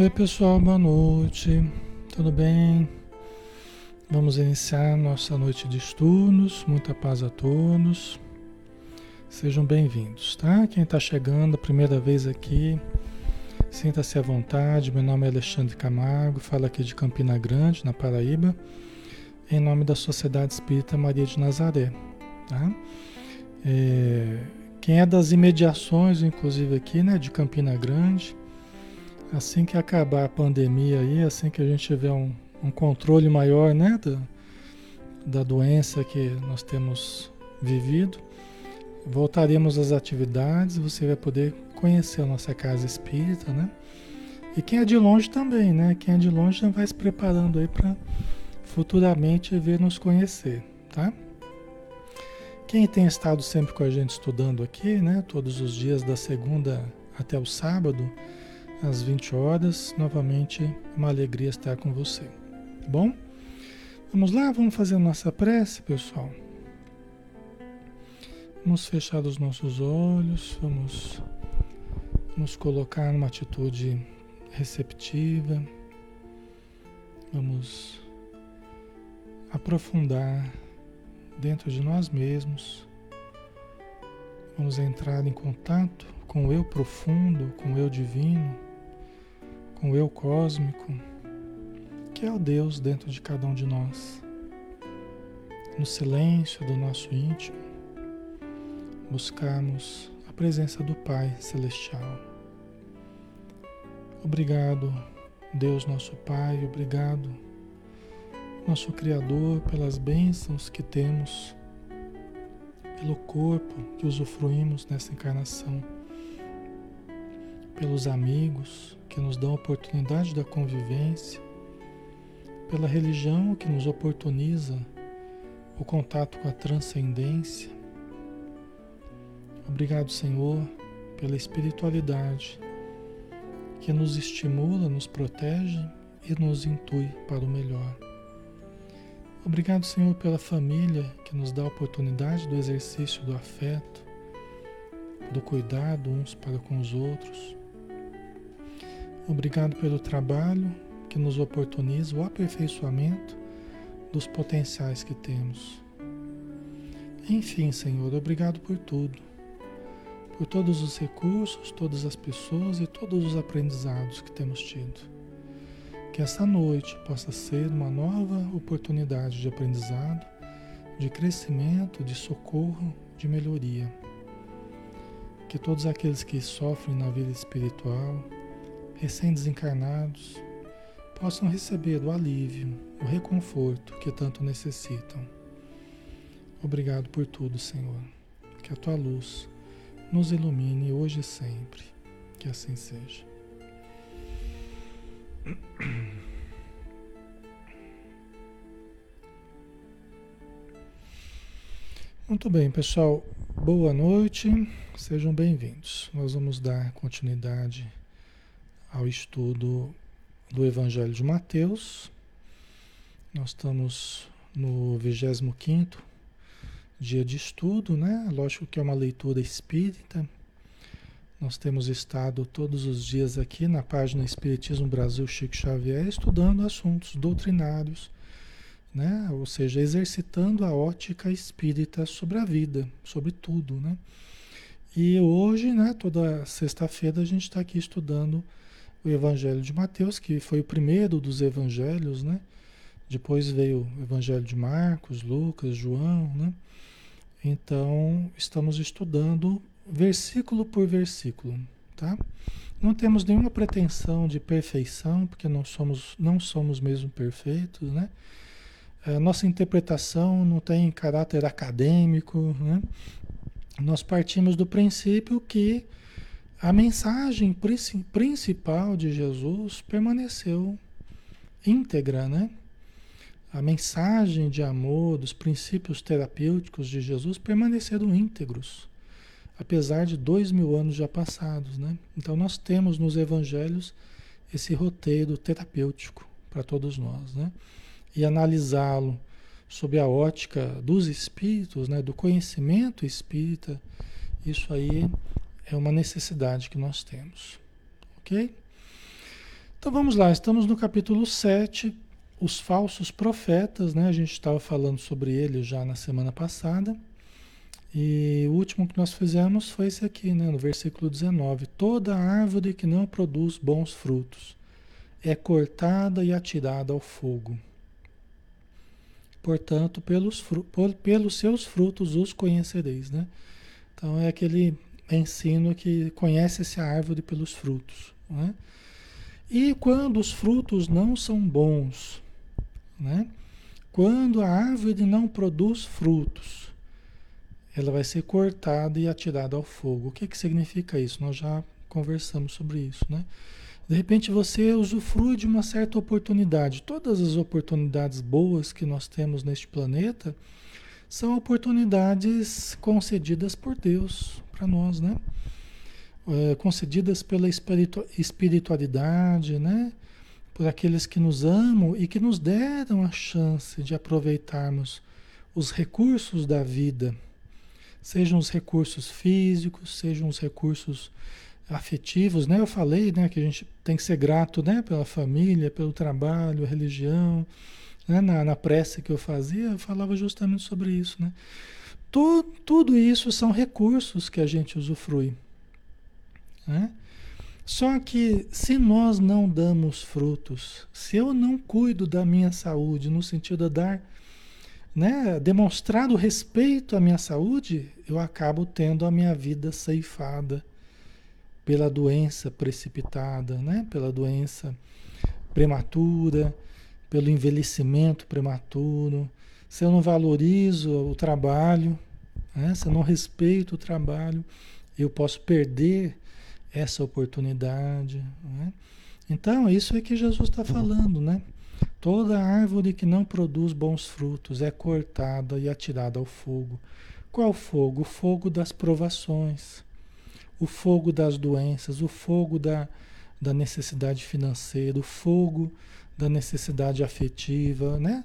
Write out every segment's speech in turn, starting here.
Oi pessoal, boa noite, tudo bem? Vamos iniciar nossa noite de estudos, muita paz a todos, sejam bem-vindos, tá? Quem está chegando a primeira vez aqui, sinta-se à vontade, meu nome é Alexandre Camargo, falo aqui de Campina Grande, na Paraíba, em nome da Sociedade Espírita Maria de Nazaré, tá? É, quem é das imediações, inclusive aqui, né, de Campina Grande, assim que acabar a pandemia aí, assim que a gente tiver um, um controle maior né, da, da doença que nós temos vivido, voltaremos às atividades, você vai poder conhecer a nossa casa espírita, né? E quem é de longe também, né? Quem é de longe já vai se preparando aí para futuramente vir nos conhecer, tá? Quem tem estado sempre com a gente estudando aqui, né? Todos os dias da segunda até o sábado, às 20 horas. Novamente, uma alegria estar com você. Tá bom? Vamos lá, vamos fazer a nossa prece, pessoal. Vamos fechar os nossos olhos, vamos nos colocar numa atitude receptiva. Vamos aprofundar dentro de nós mesmos. Vamos entrar em contato com o eu profundo, com o eu divino com o eu cósmico, que é o Deus dentro de cada um de nós. No silêncio do nosso íntimo, buscarmos a presença do Pai Celestial. Obrigado, Deus nosso Pai, obrigado, nosso Criador, pelas bênçãos que temos, pelo corpo que usufruímos nessa encarnação, pelos amigos, que nos dão a oportunidade da convivência, pela religião que nos oportuniza o contato com a transcendência. Obrigado, Senhor, pela espiritualidade que nos estimula, nos protege e nos intui para o melhor. Obrigado, Senhor, pela família que nos dá a oportunidade do exercício do afeto, do cuidado uns para com os outros. Obrigado pelo trabalho que nos oportuniza o aperfeiçoamento dos potenciais que temos. Enfim, Senhor, obrigado por tudo. Por todos os recursos, todas as pessoas e todos os aprendizados que temos tido. Que essa noite possa ser uma nova oportunidade de aprendizado, de crescimento, de socorro, de melhoria. Que todos aqueles que sofrem na vida espiritual, recém-desencarnados possam receber o alívio, o reconforto que tanto necessitam. Obrigado por tudo, Senhor. Que a tua luz nos ilumine hoje e sempre. Que assim seja. Muito bem, pessoal. Boa noite. Sejam bem-vindos. Nós vamos dar continuidade ao estudo do Evangelho de Mateus. Nós estamos no 25 dia de estudo, né? Lógico que é uma leitura espírita. Nós temos estado todos os dias aqui na página Espiritismo Brasil Chico Xavier estudando assuntos doutrinários, né? Ou seja, exercitando a ótica espírita sobre a vida, sobre tudo, né? E hoje, né, toda sexta-feira a gente está aqui estudando o Evangelho de Mateus, que foi o primeiro dos evangelhos, né? Depois veio o Evangelho de Marcos, Lucas, João, né? Então, estamos estudando versículo por versículo, tá? Não temos nenhuma pretensão de perfeição, porque não somos, não somos mesmo perfeitos, né? A nossa interpretação não tem caráter acadêmico, né? Nós partimos do princípio que a mensagem principal de Jesus permaneceu íntegra, né? A mensagem de amor, dos princípios terapêuticos de Jesus permaneceram íntegros, apesar de dois mil anos já passados, né? Então nós temos nos evangelhos esse roteiro terapêutico para todos nós, né? E analisá-lo sob a ótica dos espíritos, né? Do conhecimento espírita, isso aí é uma necessidade que nós temos. Ok? Então vamos lá, estamos no capítulo 7, os falsos profetas, né? A gente estava falando sobre eles já na semana passada. E o último que nós fizemos foi esse aqui, né? no versículo 19: Toda árvore que não produz bons frutos é cortada e atirada ao fogo. Portanto, pelos, pelos seus frutos os conhecereis. Né? Então, é aquele ensino que conhece-se a árvore pelos frutos. Né? E quando os frutos não são bons, né? quando a árvore não produz frutos, ela vai ser cortada e atirada ao fogo. O que, que significa isso? Nós já conversamos sobre isso, né? De repente você usufrui de uma certa oportunidade. Todas as oportunidades boas que nós temos neste planeta são oportunidades concedidas por Deus para nós, né? É, concedidas pela espiritu espiritualidade, né? Por aqueles que nos amam e que nos deram a chance de aproveitarmos os recursos da vida, sejam os recursos físicos, sejam os recursos afetivos, né? Eu falei, né, que a gente tem que ser grato, né, pela família, pelo trabalho, religião, né? Na, na prece que eu fazia, eu falava justamente sobre isso, né? Tudo, tudo isso são recursos que a gente usufrui, né? Só que se nós não damos frutos, se eu não cuido da minha saúde, no sentido de dar né, demonstrado respeito à minha saúde, eu acabo tendo a minha vida ceifada pela doença precipitada, né, pela doença prematura, pelo envelhecimento prematuro. Se eu não valorizo o trabalho, né, se eu não respeito o trabalho, eu posso perder essa oportunidade. Né? Então, isso é que Jesus está falando, né? Toda árvore que não produz bons frutos é cortada e atirada ao fogo. Qual fogo? O fogo das provações, o fogo das doenças, o fogo da, da necessidade financeira, o fogo da necessidade afetiva, né?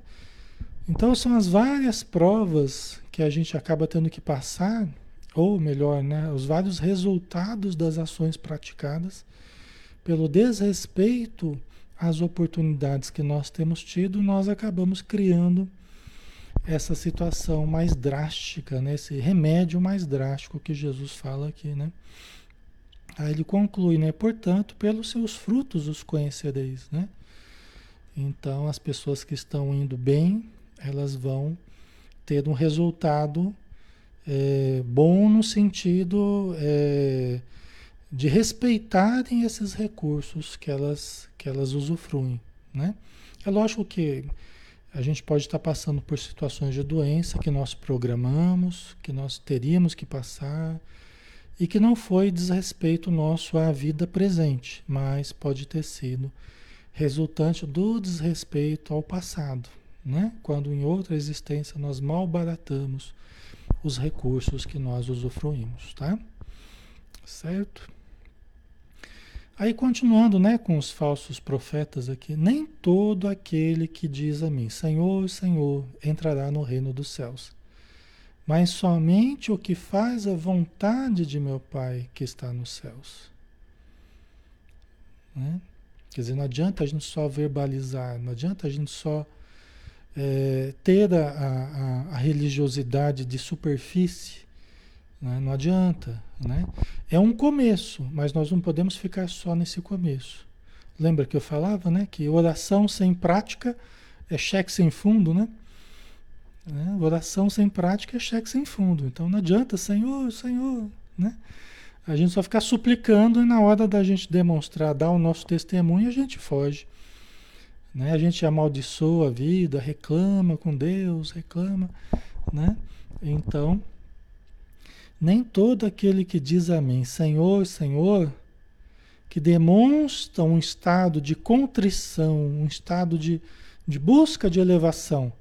Então são as várias provas que a gente acaba tendo que passar, ou melhor, né, os vários resultados das ações praticadas pelo desrespeito as oportunidades que nós temos tido, nós acabamos criando essa situação mais drástica, né? esse remédio mais drástico que Jesus fala aqui. Né? Aí ele conclui, né? portanto, pelos seus frutos os conhecereis. Né? Então, as pessoas que estão indo bem, elas vão ter um resultado é, bom no sentido é, de respeitarem esses recursos que elas, que elas usufruem. Né? É lógico que a gente pode estar passando por situações de doença que nós programamos, que nós teríamos que passar, e que não foi desrespeito nosso à vida presente, mas pode ter sido resultante do desrespeito ao passado, né? quando em outra existência nós malbaratamos os recursos que nós usufruímos, tá? Certo? Aí continuando, né, com os falsos profetas aqui, nem todo aquele que diz a mim, Senhor, Senhor, entrará no reino dos céus, mas somente o que faz a vontade de meu Pai que está nos céus. Né? Quer dizer, não adianta a gente só verbalizar, não adianta a gente só é, ter a, a, a religiosidade de superfície, né? Não adianta, né? É um começo, mas nós não podemos ficar só nesse começo. Lembra que eu falava, né? Que oração sem prática é cheque sem fundo, né? É, oração sem prática é cheque sem fundo. Então não adianta, Senhor, Senhor, né? A gente só ficar suplicando e na hora da gente demonstrar, dar o nosso testemunho, a gente foge. Né? A gente amaldiçoa a vida, reclama com Deus, reclama, né? Então, nem todo aquele que diz a mim, Senhor, Senhor, que demonstra um estado de contrição, um estado de, de busca de elevação,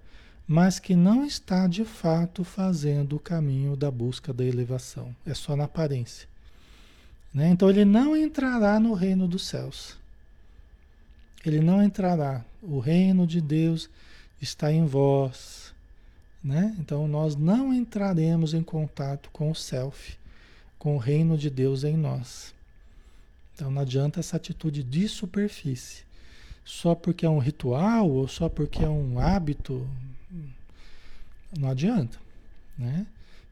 mas que não está de fato fazendo o caminho da busca da elevação. É só na aparência. Né? Então ele não entrará no reino dos céus. Ele não entrará. O reino de Deus está em vós. Né? Então nós não entraremos em contato com o self, com o reino de Deus em nós. Então não adianta essa atitude de superfície. só porque é um ritual ou só porque é um hábito. Não adianta, né?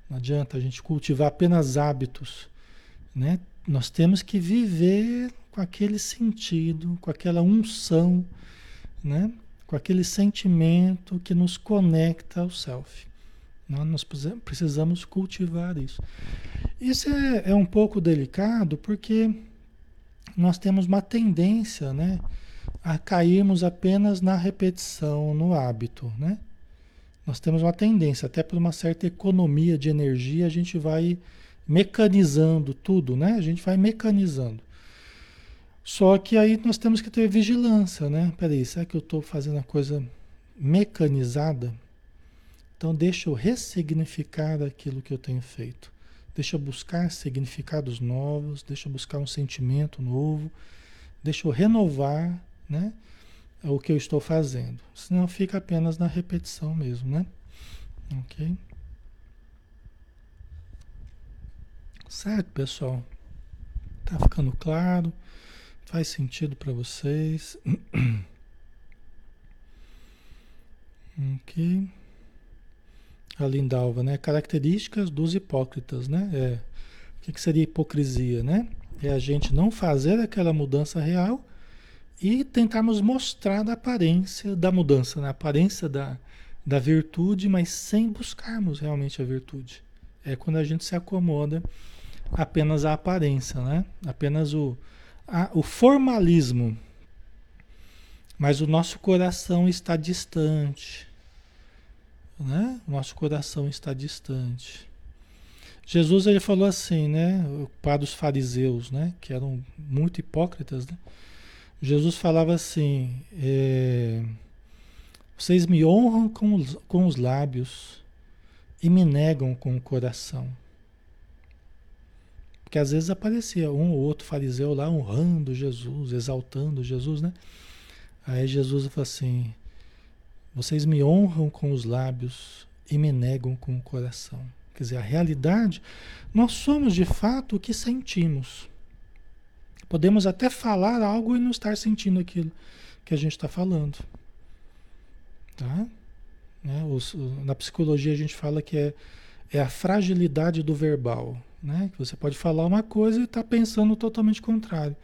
Não adianta a gente cultivar apenas hábitos, né? Nós temos que viver com aquele sentido, com aquela unção, né? Com aquele sentimento que nos conecta ao self. Nós precisamos cultivar isso. Isso é, é um pouco delicado porque nós temos uma tendência, né? A cairmos apenas na repetição, no hábito, né? Nós temos uma tendência, até por uma certa economia de energia, a gente vai mecanizando tudo, né? A gente vai mecanizando. Só que aí nós temos que ter vigilância, né? Peraí, será que eu estou fazendo a coisa mecanizada? Então deixa eu ressignificar aquilo que eu tenho feito. Deixa eu buscar significados novos, deixa eu buscar um sentimento novo, deixa eu renovar, né? o que eu estou fazendo. Senão fica apenas na repetição mesmo, né? Ok? Certo, pessoal? Tá ficando claro? Faz sentido para vocês? ok. A Lindalva, né? Características dos hipócritas, né? É, o que, que seria hipocrisia, né? É a gente não fazer aquela mudança real e tentarmos mostrar a aparência da mudança, né? a aparência da, da virtude, mas sem buscarmos realmente a virtude. É quando a gente se acomoda apenas à aparência, né? apenas o, a, o formalismo. Mas o nosso coração está distante. Né? O nosso coração está distante. Jesus ele falou assim, né, para os fariseus, né, que eram muito hipócritas, né? Jesus falava assim: é, vocês me honram com os, com os lábios e me negam com o coração. Porque às vezes aparecia um ou outro fariseu lá honrando Jesus, exaltando Jesus, né? Aí Jesus fala assim: vocês me honram com os lábios e me negam com o coração. Quer dizer, a realidade, nós somos de fato o que sentimos. Podemos até falar algo e não estar sentindo aquilo que a gente está falando. Tá? Né? Os, na psicologia a gente fala que é, é a fragilidade do verbal. Né? Você pode falar uma coisa e estar tá pensando totalmente contrário.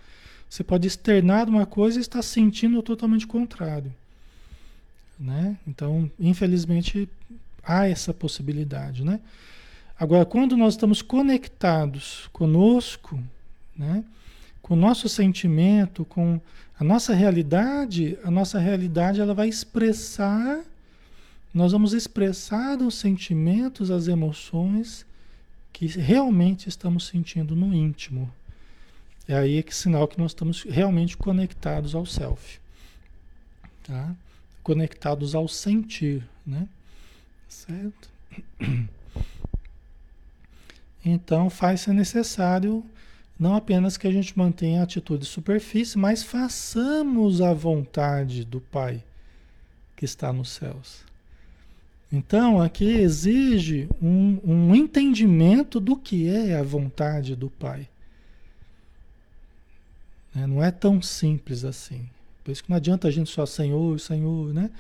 Você pode externar uma coisa e estar sentindo totalmente contrário. Né? Então, infelizmente, há essa possibilidade. Né? Agora, quando nós estamos conectados conosco, né? com o nosso sentimento, com a nossa realidade, a nossa realidade ela vai expressar, nós vamos expressar os sentimentos, as emoções que realmente estamos sentindo no íntimo. É aí que sinal que nós estamos realmente conectados ao self. Tá? Conectados ao sentir, né? Certo? Então faz-se necessário não apenas que a gente mantenha a atitude de superfície, mas façamos a vontade do Pai que está nos céus. Então, aqui exige um, um entendimento do que é a vontade do Pai. Né? Não é tão simples assim. Por isso que não adianta a gente só Senhor, Senhor, né?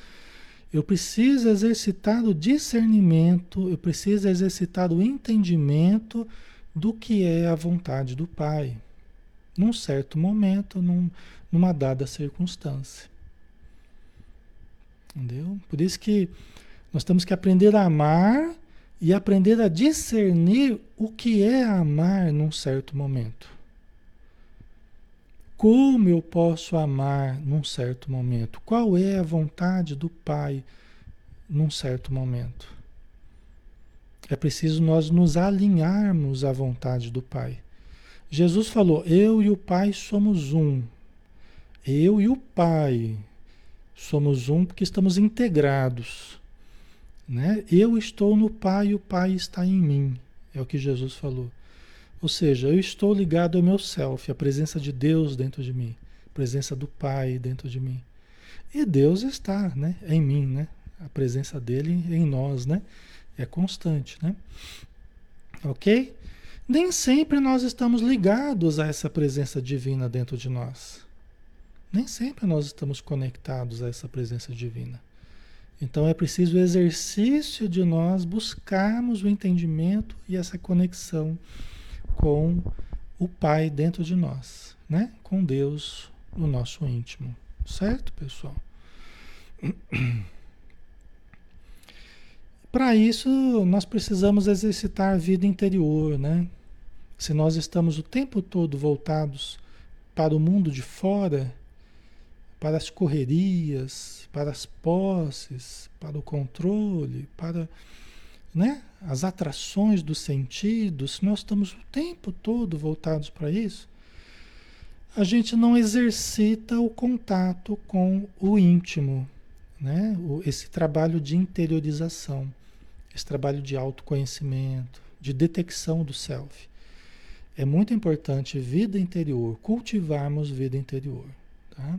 Eu preciso exercitar o discernimento, eu preciso exercitar o entendimento do que é a vontade do Pai, num certo momento, num, numa dada circunstância. Entendeu? Por isso que nós temos que aprender a amar e aprender a discernir o que é amar num certo momento. Como eu posso amar num certo momento? Qual é a vontade do Pai num certo momento? É preciso nós nos alinharmos à vontade do Pai. Jesus falou: Eu e o Pai somos um. Eu e o Pai somos um porque estamos integrados. Né? Eu estou no Pai e o Pai está em mim. É o que Jesus falou. Ou seja, eu estou ligado ao meu self, a presença de Deus dentro de mim, a presença do Pai dentro de mim. E Deus está né, em mim, né? a presença dele em nós. Né? É constante, né? Ok? Nem sempre nós estamos ligados a essa presença divina dentro de nós. Nem sempre nós estamos conectados a essa presença divina. Então é preciso o exercício de nós buscarmos o entendimento e essa conexão com o Pai dentro de nós, né? Com Deus no nosso íntimo. Certo, pessoal? Para isso, nós precisamos exercitar a vida interior, né? Se nós estamos o tempo todo voltados para o mundo de fora, para as correrias, para as posses, para o controle, para né, as atrações dos sentidos, se nós estamos o tempo todo voltados para isso, a gente não exercita o contato com o íntimo, né? esse trabalho de interiorização, esse trabalho de autoconhecimento, de detecção do self. É muito importante vida interior, cultivarmos vida interior. Tá?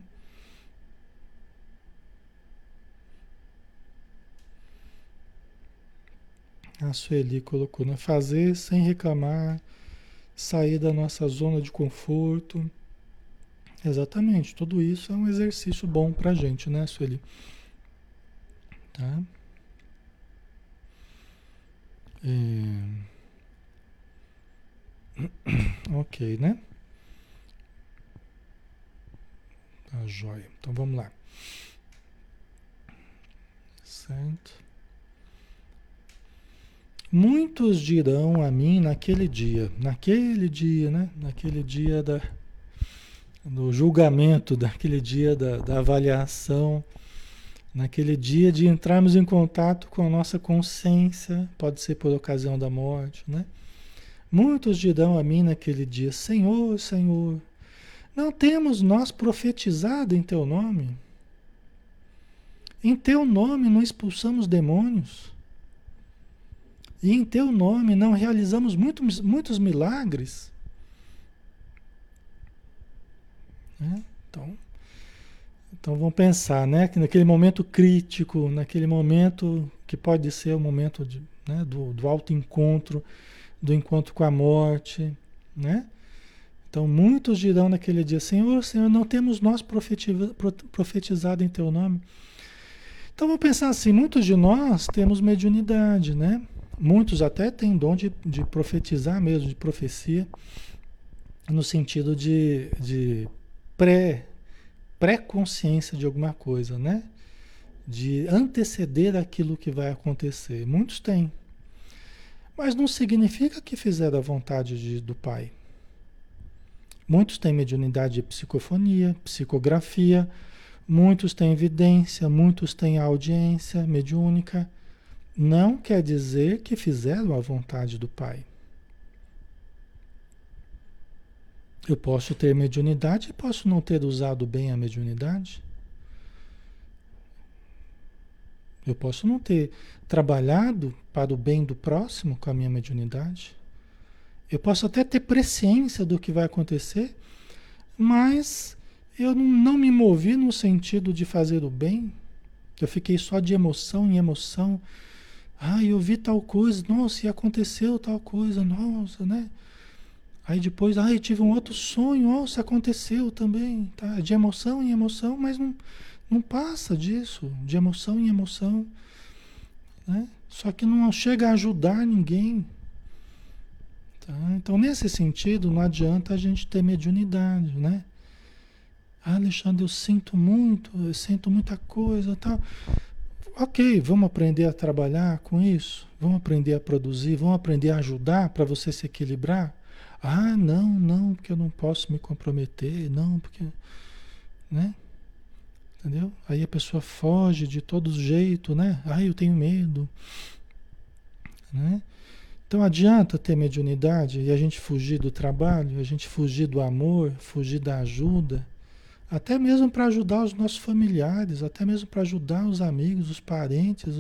A Sueli colocou, né? Fazer sem reclamar, sair da nossa zona de conforto. Exatamente, tudo isso é um exercício bom pra gente, né, Sueli? Tá? É... Ok, né? Tá joia. Então vamos lá. Certo. Muitos dirão a mim naquele dia, naquele dia, né? Naquele dia da, do julgamento, daquele dia da, da avaliação, naquele dia de entrarmos em contato com a nossa consciência, pode ser por ocasião da morte, né? Muitos dirão a mim naquele dia: Senhor, Senhor, não temos nós profetizado em teu nome? Em teu nome não expulsamos demônios? E em teu nome não realizamos muitos, muitos milagres. Né? Então, então vamos pensar, né? Que naquele momento crítico, naquele momento que pode ser o momento de, né? do, do autoencontro, do encontro com a morte, né? Então muitos dirão naquele dia, Senhor, Senhor, não temos nós profetizado em teu nome. Então vamos pensar assim, muitos de nós temos mediunidade, né? Muitos até têm dom de, de profetizar mesmo, de profecia, no sentido de, de pré, pré-consciência de alguma coisa, né? De anteceder aquilo que vai acontecer. Muitos têm. Mas não significa que fizeram a vontade de, do Pai. Muitos têm mediunidade de psicofonia, psicografia, muitos têm evidência, muitos têm audiência mediúnica, não quer dizer que fizeram a vontade do Pai. Eu posso ter mediunidade e posso não ter usado bem a mediunidade. Eu posso não ter trabalhado para o bem do próximo com a minha mediunidade. Eu posso até ter presciência do que vai acontecer, mas eu não me movi no sentido de fazer o bem. Eu fiquei só de emoção em emoção, ah, eu vi tal coisa, nossa, e aconteceu tal coisa, nossa, né? Aí depois, ah, eu tive um outro sonho, nossa, aconteceu também, tá? De emoção em emoção, mas não, não passa disso, de emoção em emoção, né? Só que não chega a ajudar ninguém. Tá? Então, nesse sentido, não adianta a gente ter mediunidade, né? Ah, Alexandre, eu sinto muito, eu sinto muita coisa, tal. Tá? Ok, vamos aprender a trabalhar com isso? Vamos aprender a produzir? Vamos aprender a ajudar para você se equilibrar? Ah, não, não, porque eu não posso me comprometer, não, porque. Né? Entendeu? Aí a pessoa foge de todo jeito, né? Ah, eu tenho medo. Né? Então adianta ter mediunidade e a gente fugir do trabalho, a gente fugir do amor, fugir da ajuda. Até mesmo para ajudar os nossos familiares, até mesmo para ajudar os amigos, os parentes,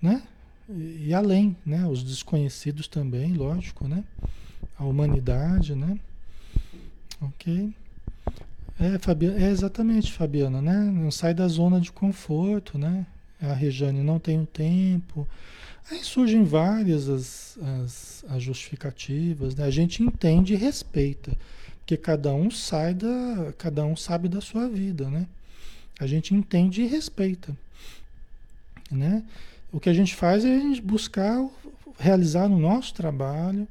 né? E, além, né? Os desconhecidos também, lógico, né? A humanidade, né? Ok? É, Fabiana, é exatamente, Fabiana, né? Não sai da zona de conforto, né? A Rejane não tem o tempo. Aí surgem várias as, as, as justificativas, né? A gente entende e respeita. Porque cada um sai da. Cada um sabe da sua vida, né? A gente entende e respeita. Né? O que a gente faz é a gente buscar realizar no nosso trabalho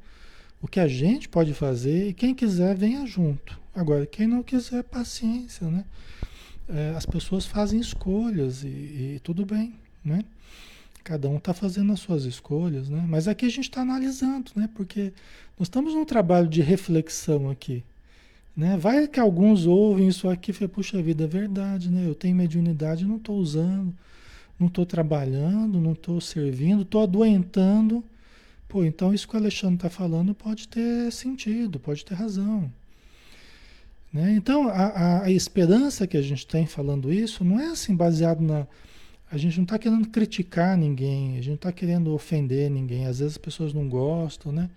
o que a gente pode fazer e quem quiser venha junto. Agora, quem não quiser, paciência, né? É, as pessoas fazem escolhas e, e tudo bem, né? Cada um está fazendo as suas escolhas, né? Mas aqui a gente está analisando, né? Porque nós estamos num trabalho de reflexão aqui, né? Vai que alguns ouvem isso aqui e falam, puxa vida, é verdade, né? Eu tenho mediunidade não estou usando, não estou trabalhando, não estou servindo, estou adoentando. Pô, então isso que o Alexandre está falando pode ter sentido, pode ter razão. Né? Então, a, a, a, esperança que a gente tem falando isso não é assim baseado na. A gente não está querendo criticar ninguém, a gente não está querendo ofender ninguém. Às vezes as pessoas não gostam, né?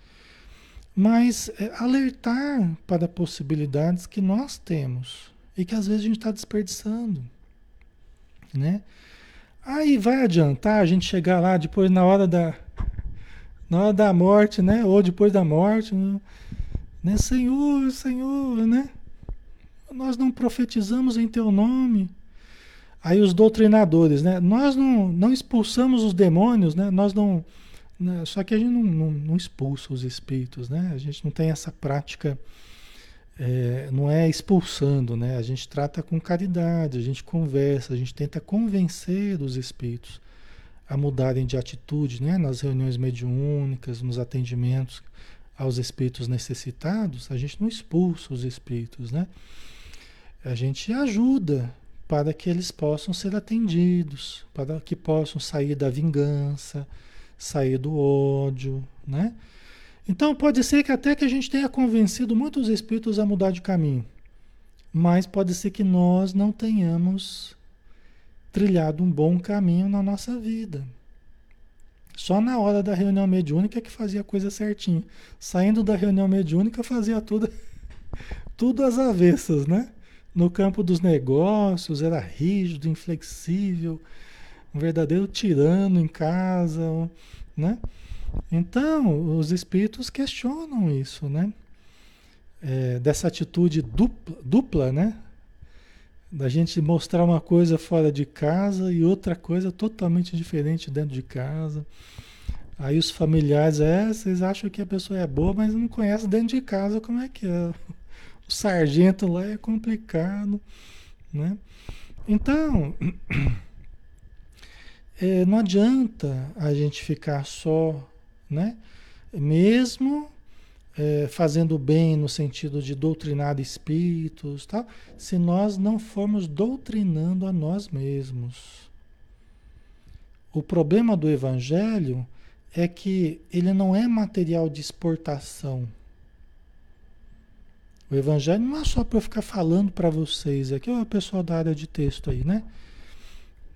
Mas é, alertar para possibilidades que nós temos e que às vezes a gente está desperdiçando, né? Aí vai adiantar a gente chegar lá depois na hora da na hora da morte, né? Ou depois da morte, né? né? Senhor, Senhor, né? Nós não profetizamos em teu nome. Aí os doutrinadores, né? Nós não, não expulsamos os demônios, né? Nós não. Né? Só que a gente não, não, não, expulsa os espíritos, né? A gente não tem essa prática, é, não é expulsando, né? A gente trata com caridade, a gente conversa, a gente tenta convencer os espíritos a mudarem de atitude, né? Nas reuniões mediúnicas, nos atendimentos aos espíritos necessitados, a gente não expulsa os espíritos, né? A gente ajuda para que eles possam ser atendidos, para que possam sair da vingança, sair do ódio, né? Então pode ser que até que a gente tenha convencido muitos espíritos a mudar de caminho, mas pode ser que nós não tenhamos trilhado um bom caminho na nossa vida. Só na hora da reunião mediúnica que fazia a coisa certinho. Saindo da reunião mediúnica fazia tudo, tudo às avessas, né? No campo dos negócios, era rígido, inflexível, um verdadeiro tirano em casa, né? Então, os espíritos questionam isso, né? É, dessa atitude dupla, dupla, né? Da gente mostrar uma coisa fora de casa e outra coisa totalmente diferente dentro de casa. Aí os familiares, é, vocês acham que a pessoa é boa, mas não conhece dentro de casa como é que é o sargento lá é complicado, né? Então, é, não adianta a gente ficar só, né? Mesmo é, fazendo bem no sentido de doutrinar espíritos, tal, se nós não formos doutrinando a nós mesmos. O problema do evangelho é que ele não é material de exportação. O evangelho não é só para eu ficar falando para vocês, aqui é o pessoal da área de texto aí, né?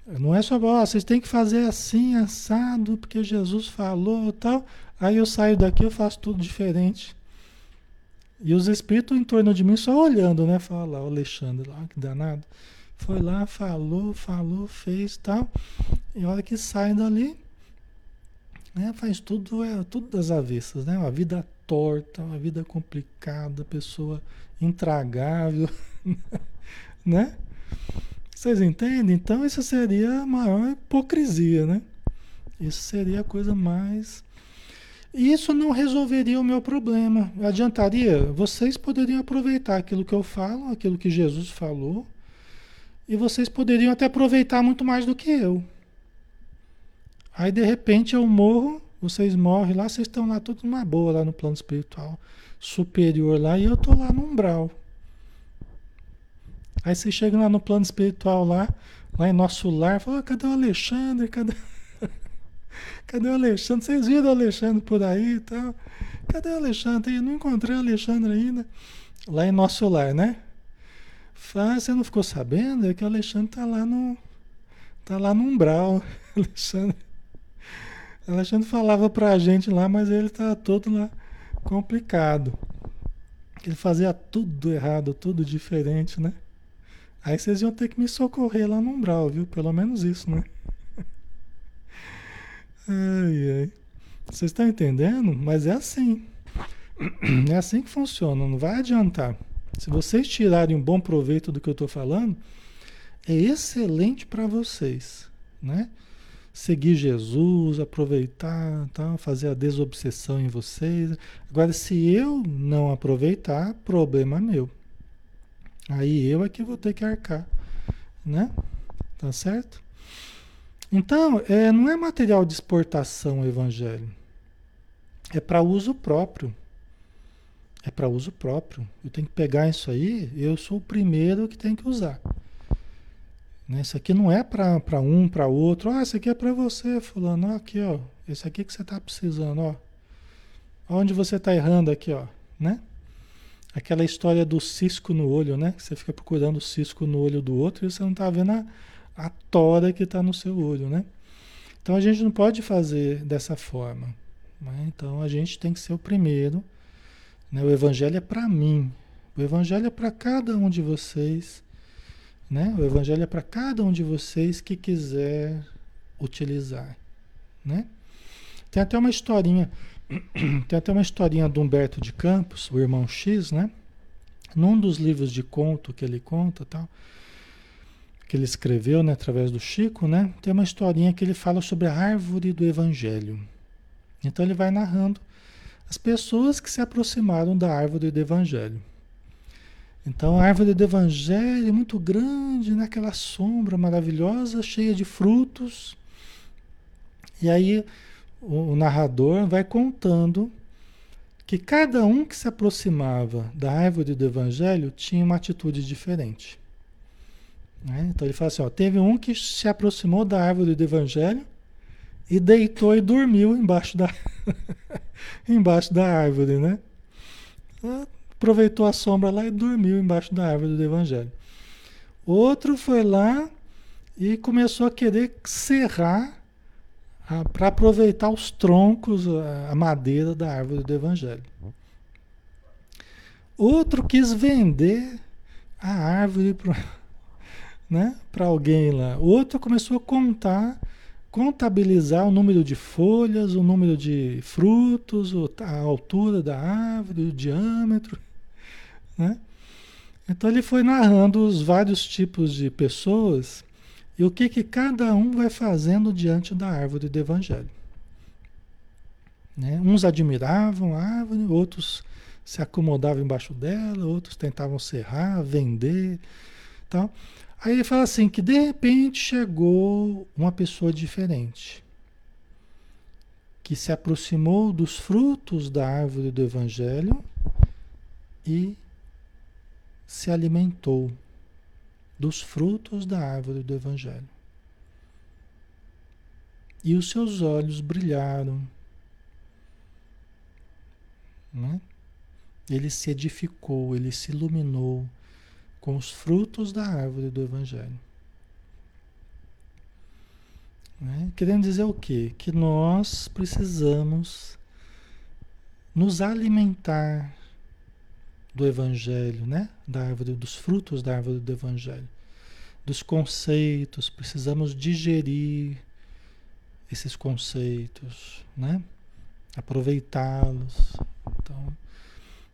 Não é só, ó, vocês têm que fazer assim, assado, porque Jesus falou tal. Aí eu saio daqui, eu faço tudo diferente. E os espíritos em torno de mim só olhando, né? Fala lá, o Alexandre lá, que danado. Foi lá, falou, falou, fez tal. E a hora que sai dali, né, faz tudo, é, tudo das avessas, né? Uma vida torta, uma vida complicada, pessoa intragável, né? Vocês entendem? Então isso seria a maior hipocrisia, né? Isso seria a coisa mais. Isso não resolveria o meu problema. Adiantaria? Vocês poderiam aproveitar aquilo que eu falo, aquilo que Jesus falou, e vocês poderiam até aproveitar muito mais do que eu. Aí de repente eu morro vocês morrem lá, vocês estão lá tudo numa boa, lá no plano espiritual superior lá, e eu tô lá no umbral. Aí vocês chegam lá no plano espiritual lá, lá em nosso lar, falam, oh, cadê o Alexandre? Cadê... cadê o Alexandre? Vocês viram o Alexandre por aí e tal? Cadê o Alexandre? Eu não encontrei o Alexandre ainda. Lá em nosso lar, né? Fala, ah, você não ficou sabendo? É que o Alexandre tá lá no. tá lá no umbral. Alexandre. Alexandre falava pra gente lá, mas ele tá todo lá complicado. Ele fazia tudo errado, tudo diferente, né? Aí vocês iam ter que me socorrer lá no umbral, viu? Pelo menos isso, né? Ai, ai. Vocês estão entendendo? Mas é assim. É assim que funciona, não vai adiantar. Se vocês tirarem um bom proveito do que eu estou falando, é excelente para vocês, né? Seguir Jesus, aproveitar, tá? fazer a desobsessão em vocês. Agora, se eu não aproveitar, problema meu. Aí eu é que vou ter que arcar, né? Tá certo? Então, é, não é material de exportação o evangelho. É para uso próprio. É para uso próprio. Eu tenho que pegar isso aí, eu sou o primeiro que tem que usar. Né? Isso aqui não é para um, para outro. Ah, isso aqui é para você, fulano. Aqui, ó. Esse aqui que você está precisando, ó. Onde você está errando aqui, ó. Né? Aquela história do cisco no olho, né? Você fica procurando o cisco no olho do outro e você não está vendo a, a tora que está no seu olho, né? Então a gente não pode fazer dessa forma. Né? Então a gente tem que ser o primeiro. Né? O evangelho é para mim. O evangelho é para cada um de vocês né? O evangelho é para cada um de vocês que quiser utilizar, né? Tem até uma historinha, tem até uma historinha do Humberto de Campos, o irmão X, né? Num dos livros de conto que ele conta, tal, que ele escreveu, né, através do Chico, né? Tem uma historinha que ele fala sobre a árvore do evangelho. Então ele vai narrando as pessoas que se aproximaram da árvore do evangelho. Então a árvore do evangelho é muito grande, naquela né? sombra maravilhosa, cheia de frutos. E aí o, narrador vai contando que cada um que se aproximava da árvore do evangelho tinha uma atitude diferente. Né? Então ele fala assim: ó, teve um que se aproximou da árvore do evangelho e deitou e dormiu embaixo da, embaixo da árvore, né? aproveitou a sombra lá e dormiu embaixo da árvore do Evangelho. Outro foi lá e começou a querer serrar para aproveitar os troncos, a, a madeira da árvore do Evangelho. Outro quis vender a árvore para né, alguém lá. Outro começou a contar, contabilizar o número de folhas, o número de frutos, a altura da árvore, o diâmetro. Né? Então ele foi narrando os vários tipos de pessoas e o que, que cada um vai fazendo diante da árvore do Evangelho. Né? Uns admiravam a árvore, outros se acomodavam embaixo dela, outros tentavam serrar, vender. Tal. Aí ele fala assim que de repente chegou uma pessoa diferente que se aproximou dos frutos da árvore do Evangelho e se alimentou dos frutos da árvore do Evangelho. E os seus olhos brilharam. Né? Ele se edificou, ele se iluminou com os frutos da árvore do Evangelho. Né? Querendo dizer o quê? Que nós precisamos nos alimentar do Evangelho, né? Da árvore, dos frutos da árvore do Evangelho, dos conceitos, precisamos digerir esses conceitos, né? Aproveitá-los. Então,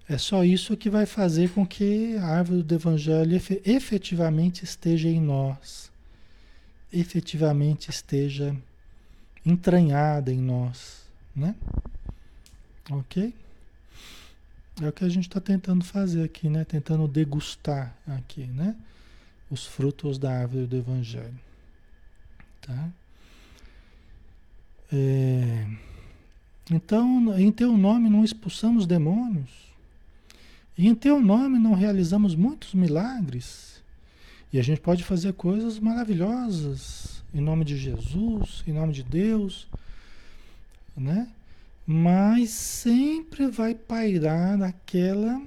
é só isso que vai fazer com que a árvore do Evangelho efetivamente esteja em nós, efetivamente esteja entranhada em nós, né? Ok? É o que a gente está tentando fazer aqui, né? Tentando degustar aqui, né? Os frutos da árvore do Evangelho. Tá? É... Então, em teu nome não expulsamos demônios. E em teu nome não realizamos muitos milagres. E a gente pode fazer coisas maravilhosas em nome de Jesus, em nome de Deus, né? mas sempre vai pairar aquela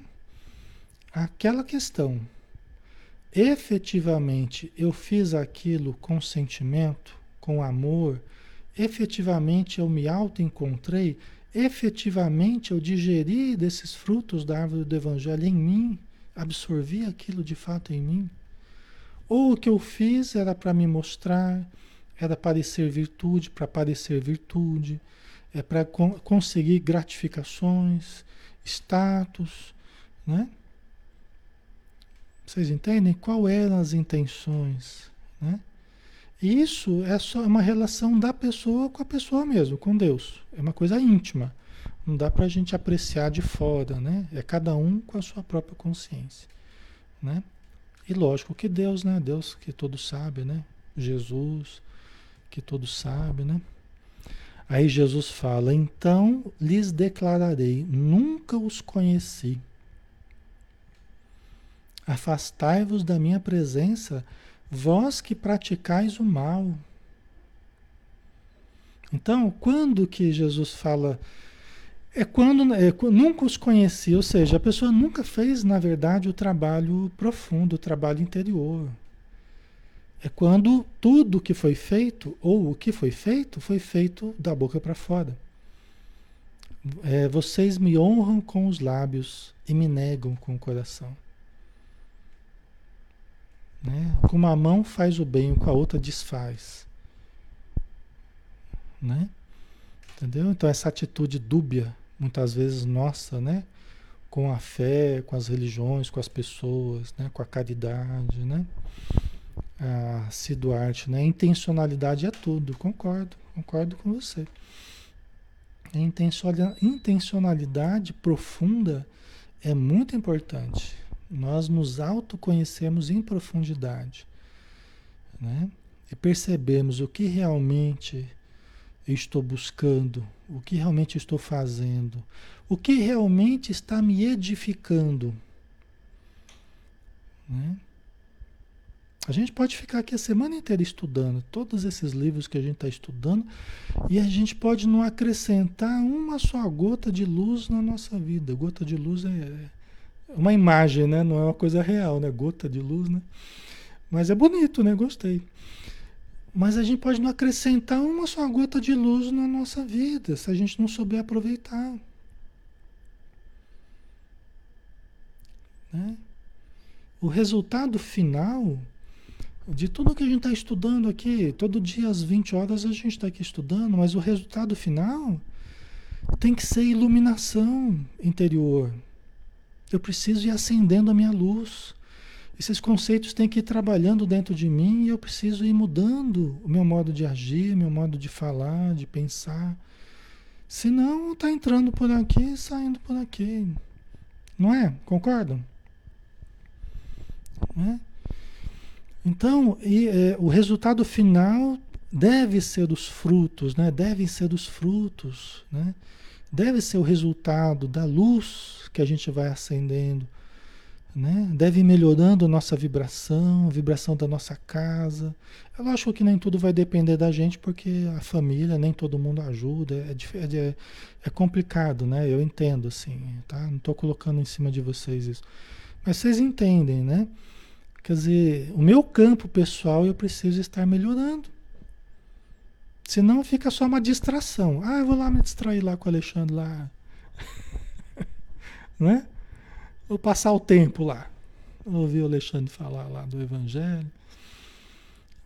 aquela questão. Efetivamente eu fiz aquilo com sentimento, com amor, efetivamente eu me auto-encontrei, efetivamente eu digeri desses frutos da árvore do Evangelho em mim, absorvi aquilo de fato em mim. Ou o que eu fiz era para me mostrar, era parecer virtude, para parecer virtude é para con conseguir gratificações, status, né? Vocês entendem? Qual eram as intenções, né? Isso é só uma relação da pessoa com a pessoa mesmo, com Deus. É uma coisa íntima. Não dá para a gente apreciar de fora, né? É cada um com a sua própria consciência, né? E lógico que Deus, né? Deus que todo sabe, né? Jesus que todo sabe, né? Aí Jesus fala: Então lhes declararei: Nunca os conheci. Afastai-vos da minha presença, vós que praticais o mal. Então, quando que Jesus fala é quando é, nunca os conheci, ou seja, a pessoa nunca fez, na verdade, o trabalho profundo, o trabalho interior. É quando tudo que foi feito, ou o que foi feito, foi feito da boca para fora. É, vocês me honram com os lábios e me negam com o coração. Né? Com uma mão faz o bem, com a outra desfaz. Né? Entendeu? Então essa atitude dúbia muitas vezes nossa, né? Com a fé, com as religiões, com as pessoas, né? Com a caridade, né? A C. Duarte, né? Intencionalidade é tudo, concordo, concordo com você. A intencionalidade profunda é muito importante. Nós nos autoconhecemos em profundidade, né? E percebemos o que realmente estou buscando, o que realmente estou fazendo, o que realmente está me edificando. Né? A gente pode ficar aqui a semana inteira estudando todos esses livros que a gente está estudando e a gente pode não acrescentar uma só gota de luz na nossa vida. Gota de luz é uma imagem, né? Não é uma coisa real, né? Gota de luz, né? Mas é bonito, né? Gostei. Mas a gente pode não acrescentar uma só gota de luz na nossa vida, se a gente não souber aproveitar. Né? O resultado final de tudo que a gente está estudando aqui, todo dia às 20 horas a gente está aqui estudando, mas o resultado final tem que ser iluminação interior. Eu preciso ir acendendo a minha luz. Esses conceitos têm que ir trabalhando dentro de mim e eu preciso ir mudando o meu modo de agir, meu modo de falar, de pensar. Senão está entrando por aqui e saindo por aqui. Não é? Concordam? Não é? Então, e, é, o resultado final deve ser dos frutos, né? Devem ser dos frutos, né? Deve ser o resultado da luz que a gente vai acendendo né? Deve ir melhorando a nossa vibração, a vibração da nossa casa. É lógico que nem tudo vai depender da gente, porque a família, nem todo mundo ajuda, é, é, é, é complicado, né? Eu entendo, assim, tá? Não estou colocando em cima de vocês isso. Mas vocês entendem, né? Quer dizer, o meu campo pessoal eu preciso estar melhorando. Senão fica só uma distração. Ah, eu vou lá me distrair lá com o Alexandre lá. né? Vou passar o tempo lá. Ouvi o Alexandre falar lá do Evangelho.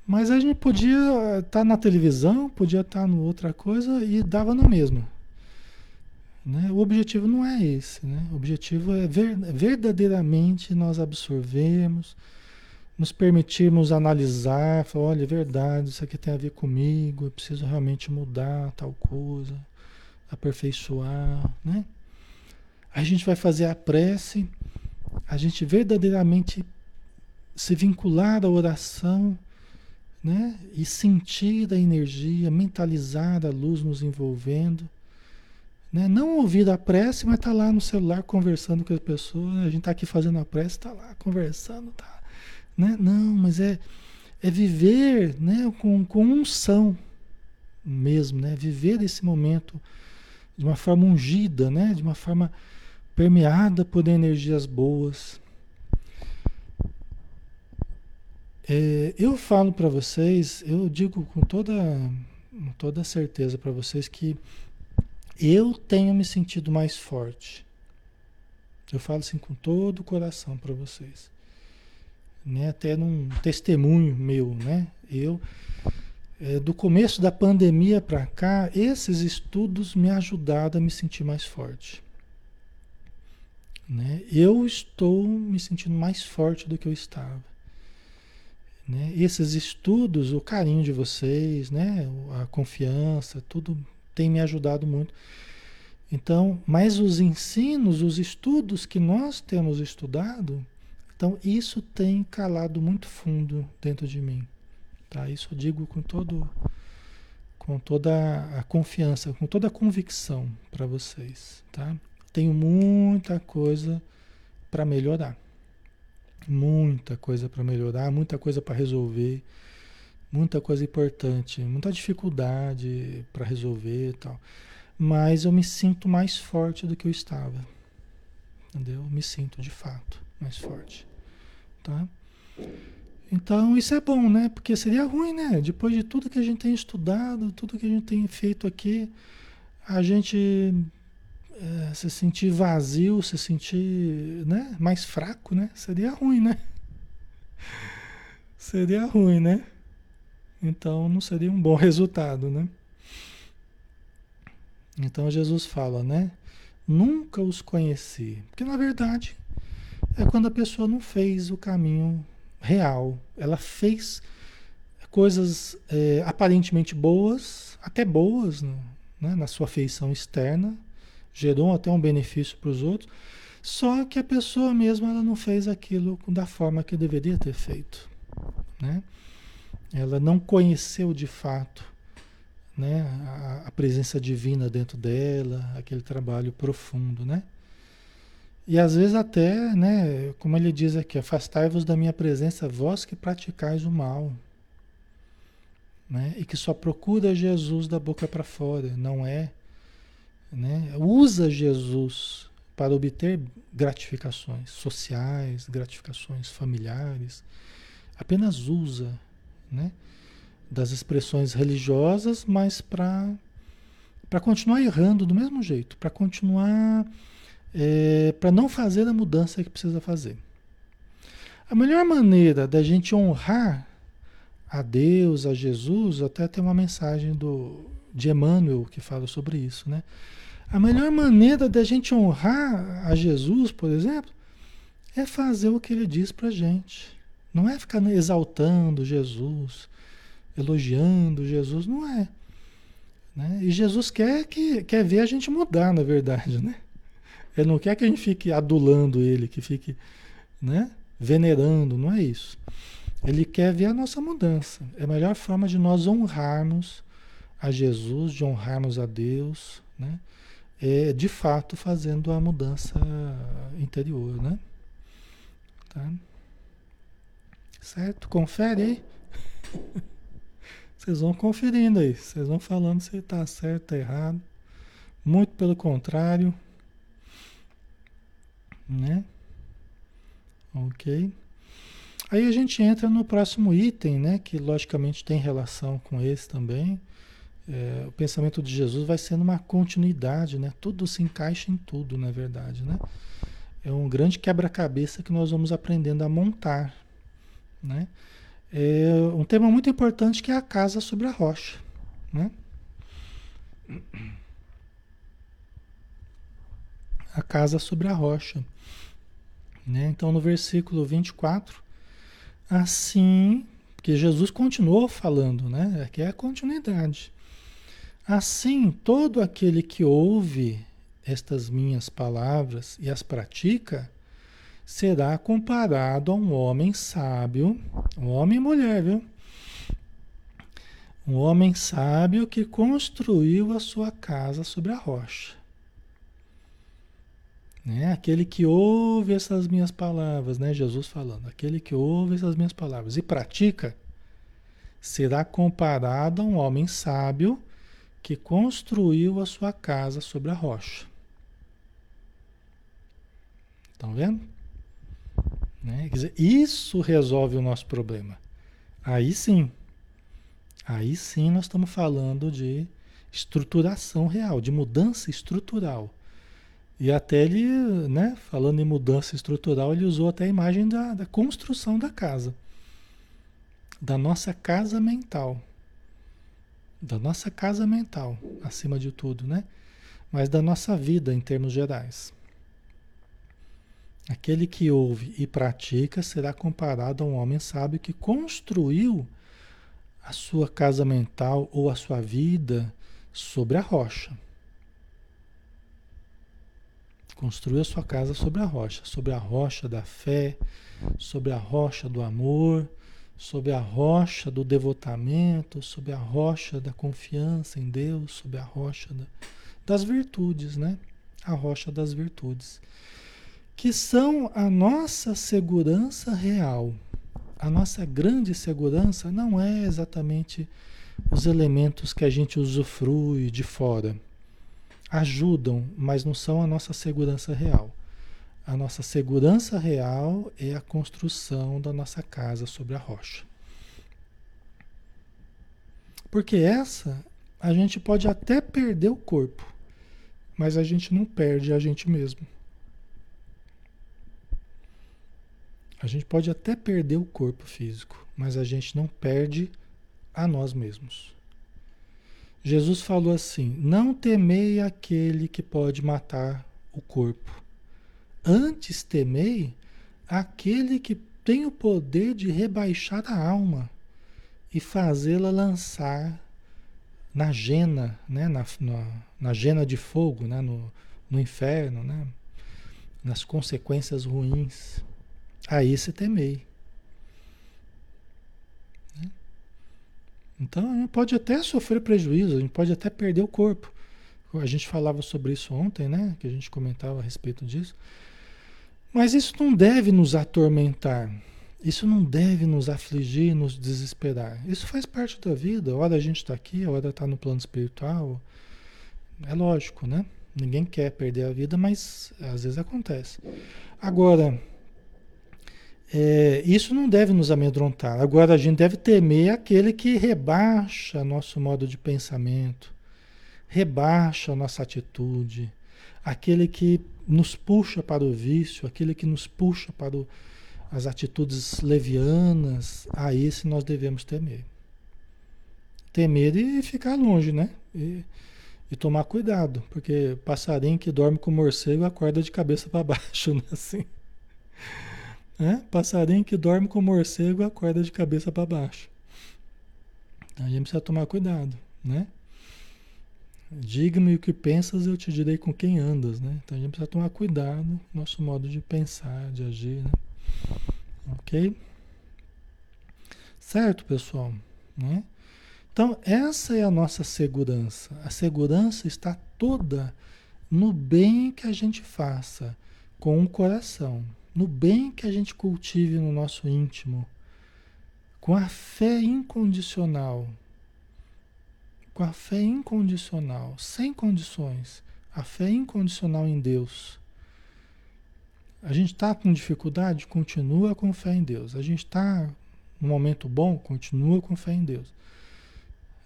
Mas a gente podia estar tá na televisão, podia estar tá no outra coisa e dava na mesma. Né? O objetivo não é esse. Né? O objetivo é ver, verdadeiramente nós absorvermos, nos permitirmos analisar, falar, olha, é verdade, isso aqui tem a ver comigo, eu preciso realmente mudar tal coisa, aperfeiçoar, né? A gente vai fazer a prece, a gente verdadeiramente se vincular à oração, né? E sentir a energia, mentalizar a luz nos envolvendo. Né? Não ouvir a prece, mas tá lá no celular conversando com as pessoas. A gente está aqui fazendo a prece, está lá conversando, tá? Né? Não, mas é, é viver né? com, com unção mesmo, né? Viver esse momento de uma forma ungida, né? De uma forma permeada por energias boas. É, eu falo para vocês, eu digo com toda, com toda certeza para vocês que eu tenho me sentido mais forte. Eu falo assim com todo o coração para vocês. Né? Até num testemunho meu, né? Eu, é, do começo da pandemia para cá, esses estudos me ajudaram a me sentir mais forte. Né? Eu estou me sentindo mais forte do que eu estava. Né? Esses estudos, o carinho de vocês, né? a confiança, tudo tem me ajudado muito. Então, mas os ensinos, os estudos que nós temos estudado, então isso tem calado muito fundo dentro de mim. Tá? Isso eu digo com todo com toda a confiança, com toda a convicção para vocês, tá? Tenho muita coisa para melhorar. Muita coisa para melhorar, muita coisa para resolver, muita coisa importante, muita dificuldade para resolver e tal. Mas eu me sinto mais forte do que eu estava. Entendeu? Me sinto de fato mais forte, tá? Então isso é bom, né? Porque seria ruim, né? Depois de tudo que a gente tem estudado, tudo que a gente tem feito aqui, a gente é, se sentir vazio, se sentir né? mais fraco, né? Seria ruim, né? Seria ruim, né? Então não seria um bom resultado, né? Então Jesus fala, né? Nunca os conheci. Porque na verdade é quando a pessoa não fez o caminho real. Ela fez coisas é, aparentemente boas, até boas né, na sua feição externa, gerou até um benefício para os outros, só que a pessoa mesma ela não fez aquilo da forma que deveria ter feito. Né? Ela não conheceu de fato né, a, a presença divina dentro dela, aquele trabalho profundo, né? E às vezes até, né, como ele diz aqui, afastai-vos da minha presença, vós que praticais o mal. Né? E que só procura Jesus da boca para fora, não é. Né? Usa Jesus para obter gratificações sociais, gratificações familiares. Apenas usa né? das expressões religiosas, mas para continuar errando do mesmo jeito, para continuar é, para não fazer a mudança que precisa fazer. A melhor maneira da gente honrar a Deus, a Jesus, até tem uma mensagem do, de Emmanuel que fala sobre isso, né? A melhor maneira da gente honrar a Jesus, por exemplo, é fazer o que ele diz para gente. Não é ficar exaltando Jesus, elogiando Jesus, não é. Né? E Jesus quer, que, quer ver a gente mudar, na verdade, né? Ele não quer que a gente fique adulando ele, que fique né, venerando, não é isso. Ele quer ver a nossa mudança. É a melhor forma de nós honrarmos a Jesus, de honrarmos a Deus, né? É de fato fazendo a mudança interior, né? Tá? Certo? Confere aí. Vocês vão conferindo aí. Vocês vão falando se está certo, está errado. Muito pelo contrário né? Ok. Aí a gente entra no próximo item, né? Que logicamente tem relação com esse também. É, o pensamento de Jesus vai sendo uma continuidade, né? Tudo se encaixa em tudo, na verdade, né? É um grande quebra-cabeça que nós vamos aprendendo a montar, né? É um tema muito importante que é a casa sobre a rocha, né? A casa sobre a rocha. Né? Então, no versículo 24, assim, porque Jesus continuou falando, né? Aqui é a continuidade. Assim, todo aquele que ouve estas minhas palavras e as pratica, será comparado a um homem sábio, um homem e mulher, viu? Um homem sábio que construiu a sua casa sobre a rocha. Né? Aquele que ouve essas minhas palavras, né? Jesus falando, aquele que ouve essas minhas palavras e pratica, será comparado a um homem sábio que construiu a sua casa sobre a rocha. Estão vendo? Né? Dizer, isso resolve o nosso problema. Aí sim. Aí sim nós estamos falando de estruturação real, de mudança estrutural. E até ele, né, falando em mudança estrutural, ele usou até a imagem da, da construção da casa. Da nossa casa mental. Da nossa casa mental, acima de tudo, né? Mas da nossa vida em termos gerais. Aquele que ouve e pratica será comparado a um homem sábio que construiu a sua casa mental ou a sua vida sobre a rocha. Construiu a sua casa sobre a rocha, sobre a rocha da fé, sobre a rocha do amor, sobre a rocha do devotamento, sobre a rocha da confiança em Deus, sobre a rocha da, das virtudes, né? A rocha das virtudes, que são a nossa segurança real. A nossa grande segurança não é exatamente os elementos que a gente usufrui de fora. Ajudam, mas não são a nossa segurança real. A nossa segurança real é a construção da nossa casa sobre a rocha. Porque essa a gente pode até perder o corpo, mas a gente não perde a gente mesmo. A gente pode até perder o corpo físico, mas a gente não perde a nós mesmos. Jesus falou assim: Não temei aquele que pode matar o corpo Antes temei aquele que tem o poder de rebaixar a alma e fazê-la lançar na jena, né? na, na, na de fogo, né? no, no inferno, né? nas consequências ruins. Aí se temei. Então, a gente pode até sofrer prejuízo, a gente pode até perder o corpo. A gente falava sobre isso ontem, né? Que a gente comentava a respeito disso. Mas isso não deve nos atormentar. Isso não deve nos afligir, nos desesperar. Isso faz parte da vida. Hora a gente está aqui, hora está no plano espiritual. É lógico, né? Ninguém quer perder a vida, mas às vezes acontece. Agora, é, isso não deve nos amedrontar. Agora, a gente deve temer aquele que rebaixa nosso modo de pensamento, rebaixa nossa atitude, aquele que nos puxa para o vício, aquele que nos puxa para o, as atitudes levianas, a esse nós devemos temer. Temer e ficar longe, né? E, e tomar cuidado, porque passarinho que dorme com morcego acorda de cabeça para baixo, né? Assim. É? Passarinho que dorme com morcego acorda de cabeça para baixo. A gente precisa tomar cuidado, né? Diga-me o que pensas, eu te direi com quem andas, né? Então a gente precisa tomar cuidado nosso modo de pensar, de agir, né? Ok? Certo, pessoal? Né? Então, essa é a nossa segurança. A segurança está toda no bem que a gente faça com o coração, no bem que a gente cultive no nosso íntimo, com a fé incondicional com a fé incondicional, sem condições, a fé incondicional em Deus. A gente está com dificuldade, continua com fé em Deus. A gente está num momento bom, continua com fé em Deus.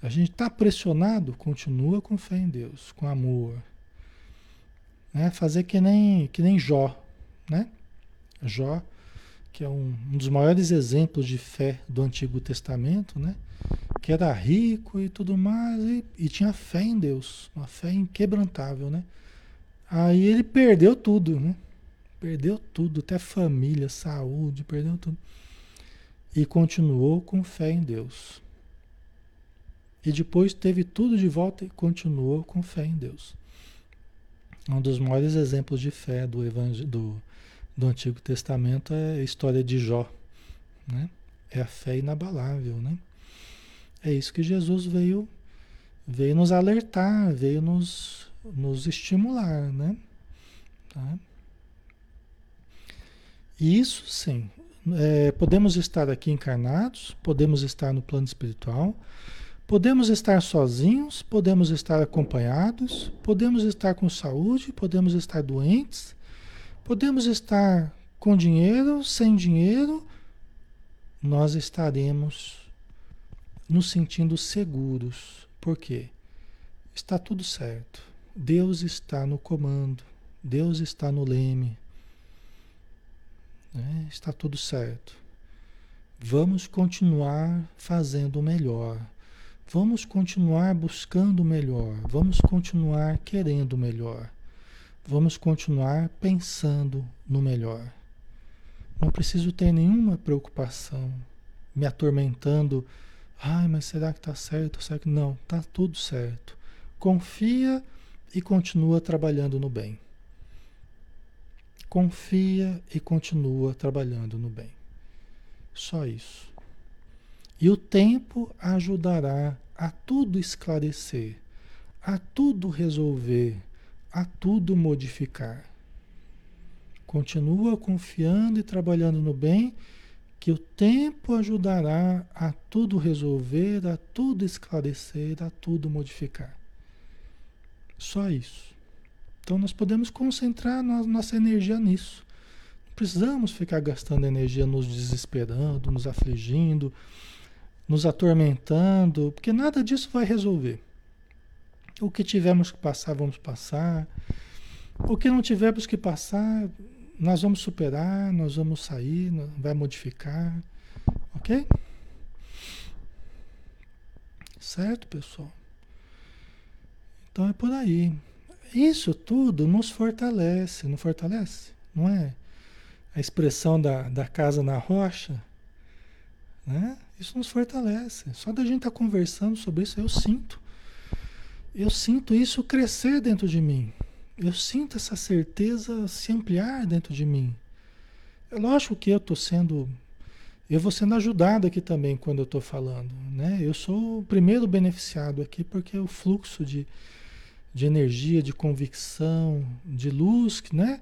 A gente está pressionado, continua com fé em Deus, com amor. Né? Fazer que nem, que nem Jó, né? Jó, que é um, um dos maiores exemplos de fé do Antigo Testamento, né? que era rico e tudo mais, e, e, tinha fé em Deus, uma fé inquebrantável, né? Aí ele perdeu tudo, né? Perdeu tudo, até família, saúde, perdeu tudo. E continuou com fé em Deus. E depois teve tudo de volta e continuou com fé em Deus. Um dos maiores exemplos de fé do, evangel do, do Antigo Testamento é a história de Jó, né? É a fé inabalável, né? É isso que Jesus veio, veio nos alertar, veio nos, nos estimular, né? Tá? Isso sim. É, podemos estar aqui encarnados, podemos estar no plano espiritual, podemos estar sozinhos, podemos estar acompanhados, podemos estar com saúde, podemos estar doentes, podemos estar com dinheiro, sem dinheiro, nós estaremos nos sentindo seguros. Por quê? Está tudo certo. Deus está no comando. Deus está no leme. Né? Está tudo certo. Vamos continuar fazendo o melhor. Vamos continuar buscando o melhor. Vamos continuar querendo o melhor. Vamos continuar pensando no melhor. Não preciso ter nenhuma preocupação me atormentando. Ai, mas será que está certo? Será que não? Está tudo certo. Confia e continua trabalhando no bem. Confia e continua trabalhando no bem. Só isso. E o tempo ajudará a tudo esclarecer, a tudo resolver, a tudo modificar. Continua confiando e trabalhando no bem, que o tempo ajudará a tudo resolver, a tudo esclarecer, a tudo modificar. Só isso. Então nós podemos concentrar nossa energia nisso. Não precisamos ficar gastando energia nos desesperando, nos afligindo, nos atormentando, porque nada disso vai resolver. O que tivermos que passar, vamos passar. O que não tivermos que passar, nós vamos superar, nós vamos sair, vai modificar. Ok? Certo, pessoal? Então é por aí. Isso tudo nos fortalece, não fortalece? Não é? A expressão da, da casa na rocha, né? Isso nos fortalece. Só da gente estar tá conversando sobre isso, eu sinto. Eu sinto isso crescer dentro de mim. Eu sinto essa certeza se ampliar dentro de mim. É lógico que eu estou sendo. Eu vou sendo ajudado aqui também quando eu estou falando. Né? Eu sou o primeiro beneficiado aqui porque o fluxo de, de energia, de convicção, de luz, né?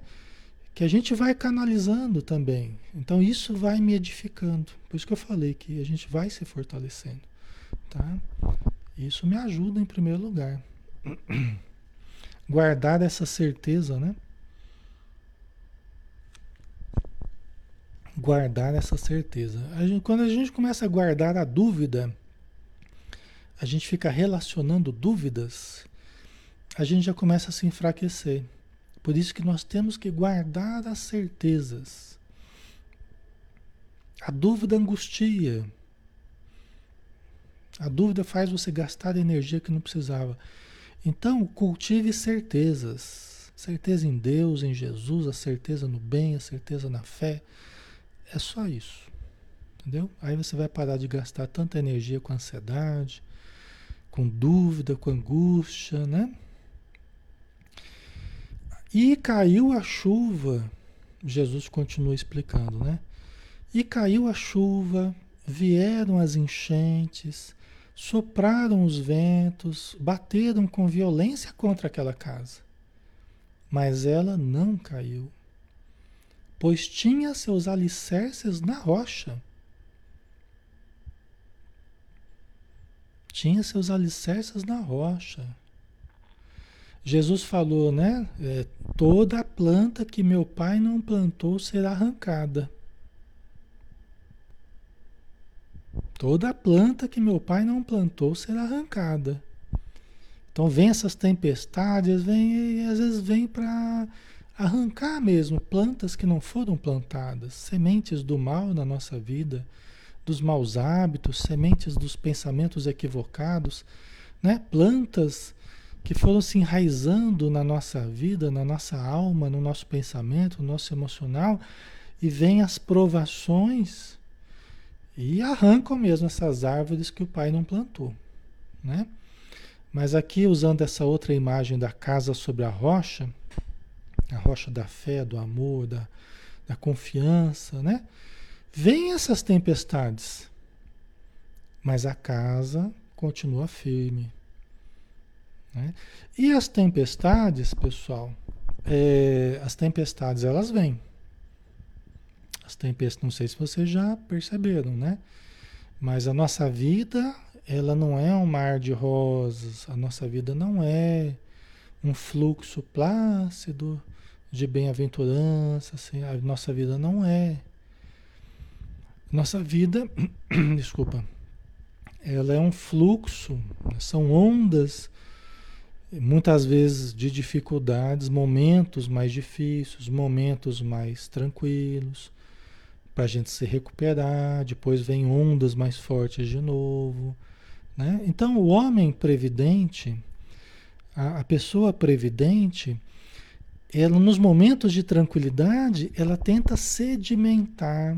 Que a gente vai canalizando também. Então isso vai me edificando. Por isso que eu falei que a gente vai se fortalecendo, tá? Isso me ajuda em primeiro lugar. Guardar essa certeza, né? Guardar essa certeza. A gente, quando a gente começa a guardar a dúvida, a gente fica relacionando dúvidas a gente já começa a se enfraquecer. Por isso que nós temos que guardar as certezas. A dúvida angustia. A dúvida faz você gastar energia que não precisava. Então, cultive certezas. Certeza em Deus, em Jesus, a certeza no bem, a certeza na fé. É só isso. Entendeu? Aí você vai parar de gastar tanta energia com ansiedade, com dúvida, com angústia, né? E caiu a chuva, Jesus continua explicando, né? E caiu a chuva, vieram as enchentes, sopraram os ventos, bateram com violência contra aquela casa. Mas ela não caiu, pois tinha seus alicerces na rocha. Tinha seus alicerces na rocha. Jesus falou, né? É, toda planta que meu pai não plantou será arrancada. Toda planta que meu pai não plantou será arrancada. Então vem essas tempestades, vem e às vezes vem para arrancar mesmo plantas que não foram plantadas, sementes do mal na nossa vida, dos maus hábitos, sementes dos pensamentos equivocados, né? Plantas que foram se enraizando na nossa vida, na nossa alma, no nosso pensamento, no nosso emocional, e vêm as provações e arrancam mesmo essas árvores que o pai não plantou, né? Mas aqui usando essa outra imagem da casa sobre a rocha, a rocha da fé, do amor, da, da confiança, né? Vêm essas tempestades, mas a casa continua firme, né? E as tempestades, pessoal, é, as tempestades elas vêm. As tempestades, não sei se vocês já perceberam, né? Mas a nossa vida, ela não é um mar de rosas, a nossa vida não é um fluxo plácido de bem-aventurança, assim, a nossa vida não é. Nossa vida, desculpa, ela é um fluxo, são ondas muitas vezes de dificuldades, momentos mais difíceis, momentos mais tranquilos, para a gente se recuperar, depois vem ondas mais fortes de novo. Né? Então, o homem previdente, a, a pessoa previdente, ela nos momentos de tranquilidade, ela tenta sedimentar,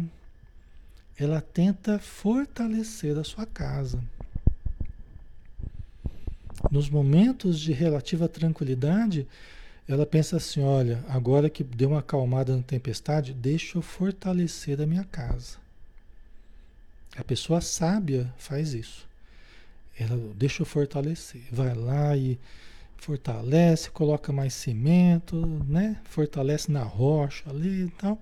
ela tenta fortalecer a sua casa. Nos momentos de relativa tranquilidade, ela pensa assim: olha, agora que deu uma acalmada na tempestade, deixa eu fortalecer a minha casa. A pessoa sábia faz isso. Ela deixa eu fortalecer. Vai lá e fortalece, coloca mais cimento, né? Fortalece na rocha ali e tal.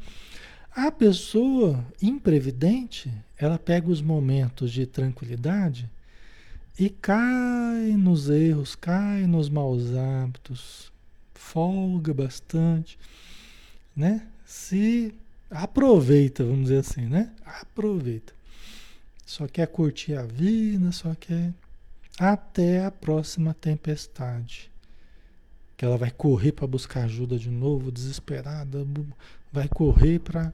A pessoa imprevidente, ela pega os momentos de tranquilidade e cai nos erros, cai nos maus hábitos, folga bastante, né? Se aproveita, vamos dizer assim, né? Aproveita. Só quer curtir a vida, só quer até a próxima tempestade. Que ela vai correr para buscar ajuda de novo, desesperada, vai correr para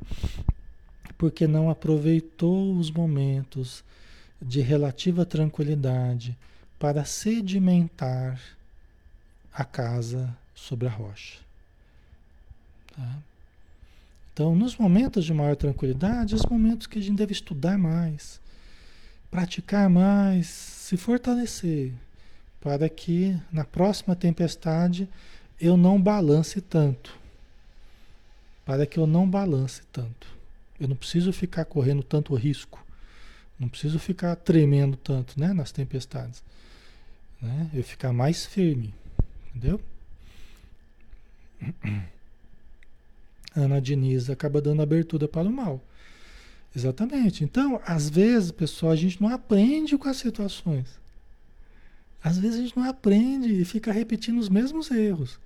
porque não aproveitou os momentos de relativa tranquilidade para sedimentar a casa sobre a rocha. Tá? Então, nos momentos de maior tranquilidade, os momentos que a gente deve estudar mais, praticar mais, se fortalecer, para que na próxima tempestade eu não balance tanto. Para que eu não balance tanto. Eu não preciso ficar correndo tanto risco. Não preciso ficar tremendo tanto né, nas tempestades. Né? Eu ficar mais firme. Entendeu? Ana Diniz acaba dando abertura para o mal. Exatamente. Então, às vezes, pessoal, a gente não aprende com as situações. Às vezes a gente não aprende e fica repetindo os mesmos erros.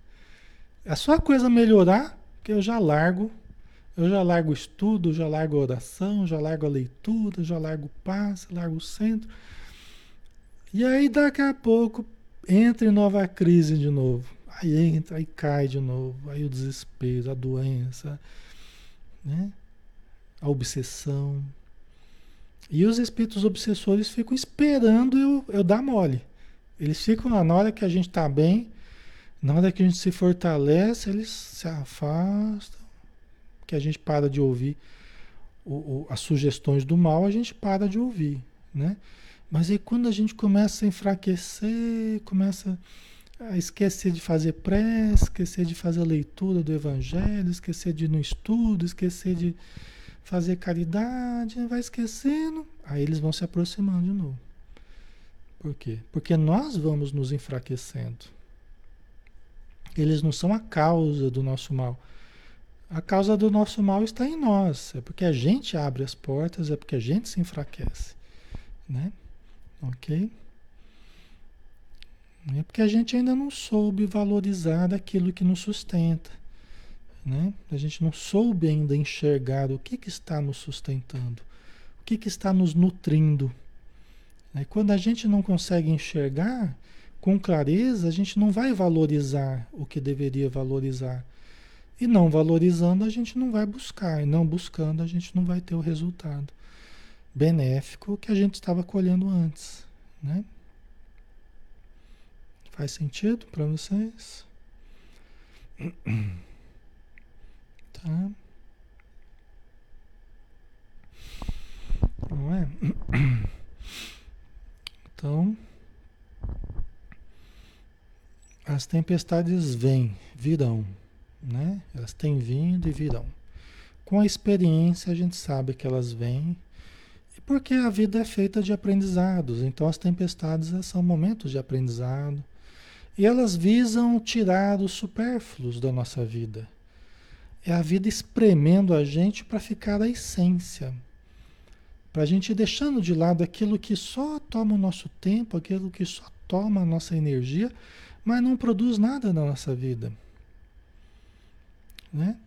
É só a coisa melhorar que eu já largo eu já largo o estudo, já largo a oração, já largo a leitura, já largo o passe, largo o centro. E aí daqui a pouco entra em nova crise de novo. Aí entra, aí cai de novo. Aí o desespero, a doença, né? a obsessão. E os espíritos obsessores ficam esperando eu, eu dar mole. Eles ficam lá, na hora que a gente está bem, na hora que a gente se fortalece, eles se afastam que a gente para de ouvir o, o, as sugestões do mal, a gente para de ouvir, né? Mas aí quando a gente começa a enfraquecer, começa a esquecer de fazer prece, esquecer de fazer a leitura do evangelho, esquecer de ir no estudo, esquecer de fazer caridade, vai esquecendo, aí eles vão se aproximando de novo. Por quê? Porque nós vamos nos enfraquecendo. Eles não são a causa do nosso mal. A causa do nosso mal está em nós. É porque a gente abre as portas, é porque a gente se enfraquece. Né? Ok? É porque a gente ainda não soube valorizar aquilo que nos sustenta. Né? A gente não soube ainda enxergar o que, que está nos sustentando, o que, que está nos nutrindo. E quando a gente não consegue enxergar com clareza, a gente não vai valorizar o que deveria valorizar. E não valorizando, a gente não vai buscar. E não buscando, a gente não vai ter o resultado benéfico que a gente estava colhendo antes. Né? Faz sentido para vocês? Tá? Não é? Então, as tempestades vêm, virão. Né? Elas têm vindo e virão. Com a experiência a gente sabe que elas vêm, porque a vida é feita de aprendizados, então as tempestades são momentos de aprendizado. E elas visam tirar os supérfluos da nossa vida. É a vida espremendo a gente para ficar a essência. Para a gente ir deixando de lado aquilo que só toma o nosso tempo, aquilo que só toma a nossa energia, mas não produz nada na nossa vida. Né?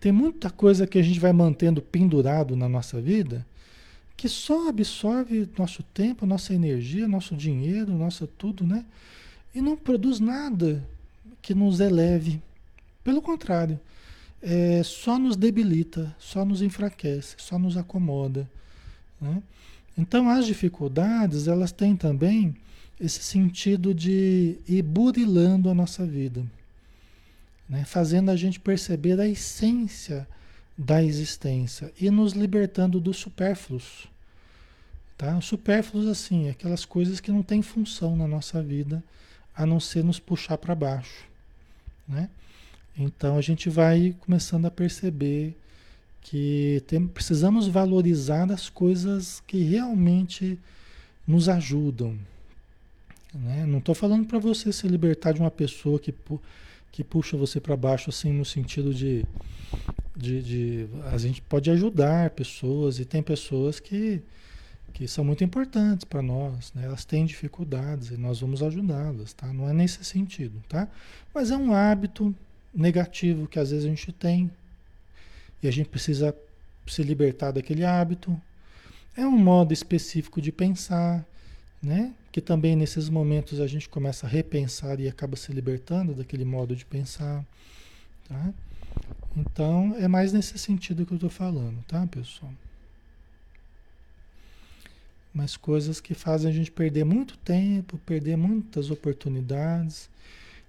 Tem muita coisa que a gente vai mantendo pendurado na nossa vida que só absorve nosso tempo, nossa energia, nosso dinheiro, nosso tudo, né? E não produz nada que nos eleve. Pelo contrário, é, só nos debilita, só nos enfraquece, só nos acomoda. Né? Então as dificuldades elas têm também esse sentido de ir burilando a nossa vida né? fazendo a gente perceber a essência da existência e nos libertando dos supérfluos. Tá? Supérfluos, assim, aquelas coisas que não têm função na nossa vida a não ser nos puxar para baixo. Né? Então a gente vai começando a perceber que tem, precisamos valorizar as coisas que realmente nos ajudam. Né? Não estou falando para você se libertar de uma pessoa que, que puxa você para baixo, assim, no sentido de, de, de, A gente pode ajudar pessoas, e tem pessoas que, que são muito importantes para nós, né? elas têm dificuldades e nós vamos ajudá-las, tá? não é nesse sentido, tá? Mas é um hábito negativo que às vezes a gente tem e a gente precisa se libertar daquele hábito. É um modo específico de pensar, né? Que também nesses momentos a gente começa a repensar e acaba se libertando daquele modo de pensar, tá? Então é mais nesse sentido que eu estou falando, tá, pessoal? Mas coisas que fazem a gente perder muito tempo, perder muitas oportunidades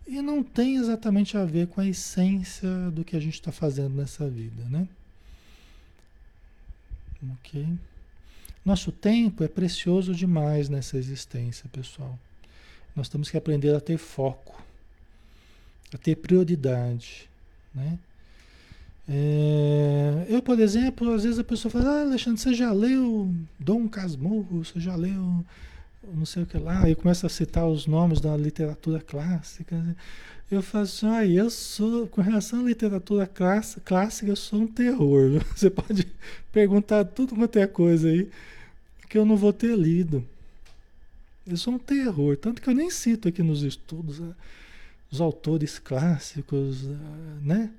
e não tem exatamente a ver com a essência do que a gente está fazendo nessa vida, né? Ok? Nosso tempo é precioso demais nessa existência, pessoal. Nós temos que aprender a ter foco, a ter prioridade, né? É, eu, por exemplo, às vezes a pessoa fala, ah, Alexandre, você já leu Dom Casmurro, você já leu não sei o que lá, aí começa a citar os nomes da literatura clássica. Eu faço assim, ah, eu sou, com relação à literatura clássica, eu sou um terror. Você pode perguntar tudo quanto é coisa aí, que eu não vou ter lido. Eu sou um terror, tanto que eu nem cito aqui nos estudos né? os autores clássicos, né?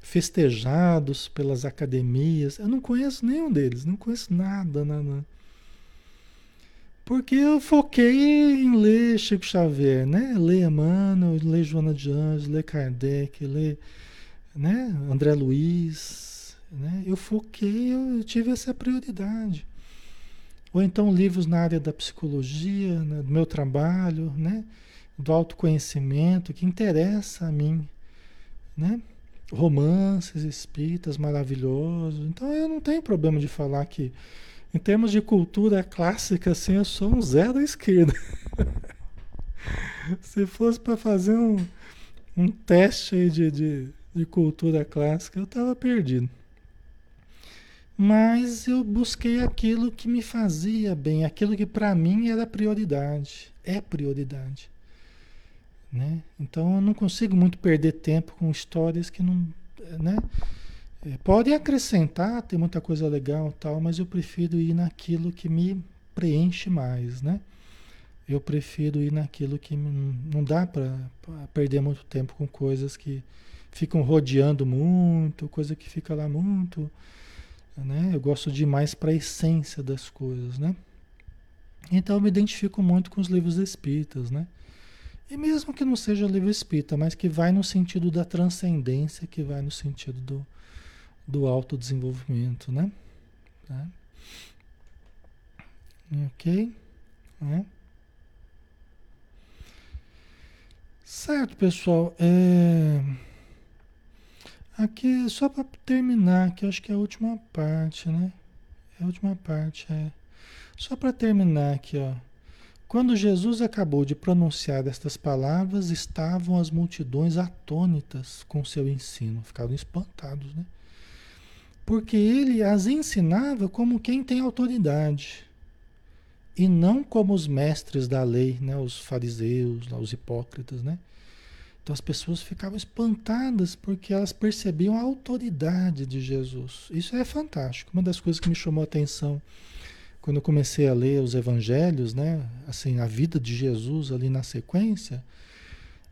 Festejados pelas academias. Eu não conheço nenhum deles, não conheço nada, nada. Porque eu foquei em ler Chico Xavier, né? Ler Emmanuel, ler Joana de Anjos, ler Kardec, ler né? André Luiz. Né? Eu foquei, eu tive essa prioridade. Ou então livros na área da psicologia, né? do meu trabalho, né? do autoconhecimento, que interessa a mim. Né? Romances espíritas maravilhosos. Então eu não tenho problema de falar que em termos de cultura clássica, assim, eu sou um zero à esquerda. Se fosse para fazer um, um teste de, de, de cultura clássica, eu estava perdido. Mas eu busquei aquilo que me fazia bem, aquilo que para mim era prioridade, é prioridade. Né? Então eu não consigo muito perder tempo com histórias que não. Né? É, pode acrescentar, tem muita coisa legal tal, mas eu prefiro ir naquilo que me preenche mais, né? Eu prefiro ir naquilo que não dá para perder muito tempo com coisas que ficam rodeando muito, coisa que fica lá muito, né? Eu gosto de ir mais para a essência das coisas, né? Então eu me identifico muito com os livros espíritas, né? E mesmo que não seja livro espírita, mas que vai no sentido da transcendência, que vai no sentido do, do autodesenvolvimento, né? Tá? Ok? É. Certo, pessoal. É... Aqui, só para terminar, que acho que é a última parte, né? É a última parte, é. Só para terminar aqui, ó. Quando Jesus acabou de pronunciar estas palavras, estavam as multidões atônitas com seu ensino, ficaram espantados, né? Porque ele as ensinava como quem tem autoridade e não como os mestres da lei, né, os fariseus, os hipócritas, né? Então as pessoas ficavam espantadas porque elas percebiam a autoridade de Jesus. Isso é fantástico. Uma das coisas que me chamou a atenção quando eu comecei a ler os evangelhos, né, assim, a vida de Jesus ali na sequência,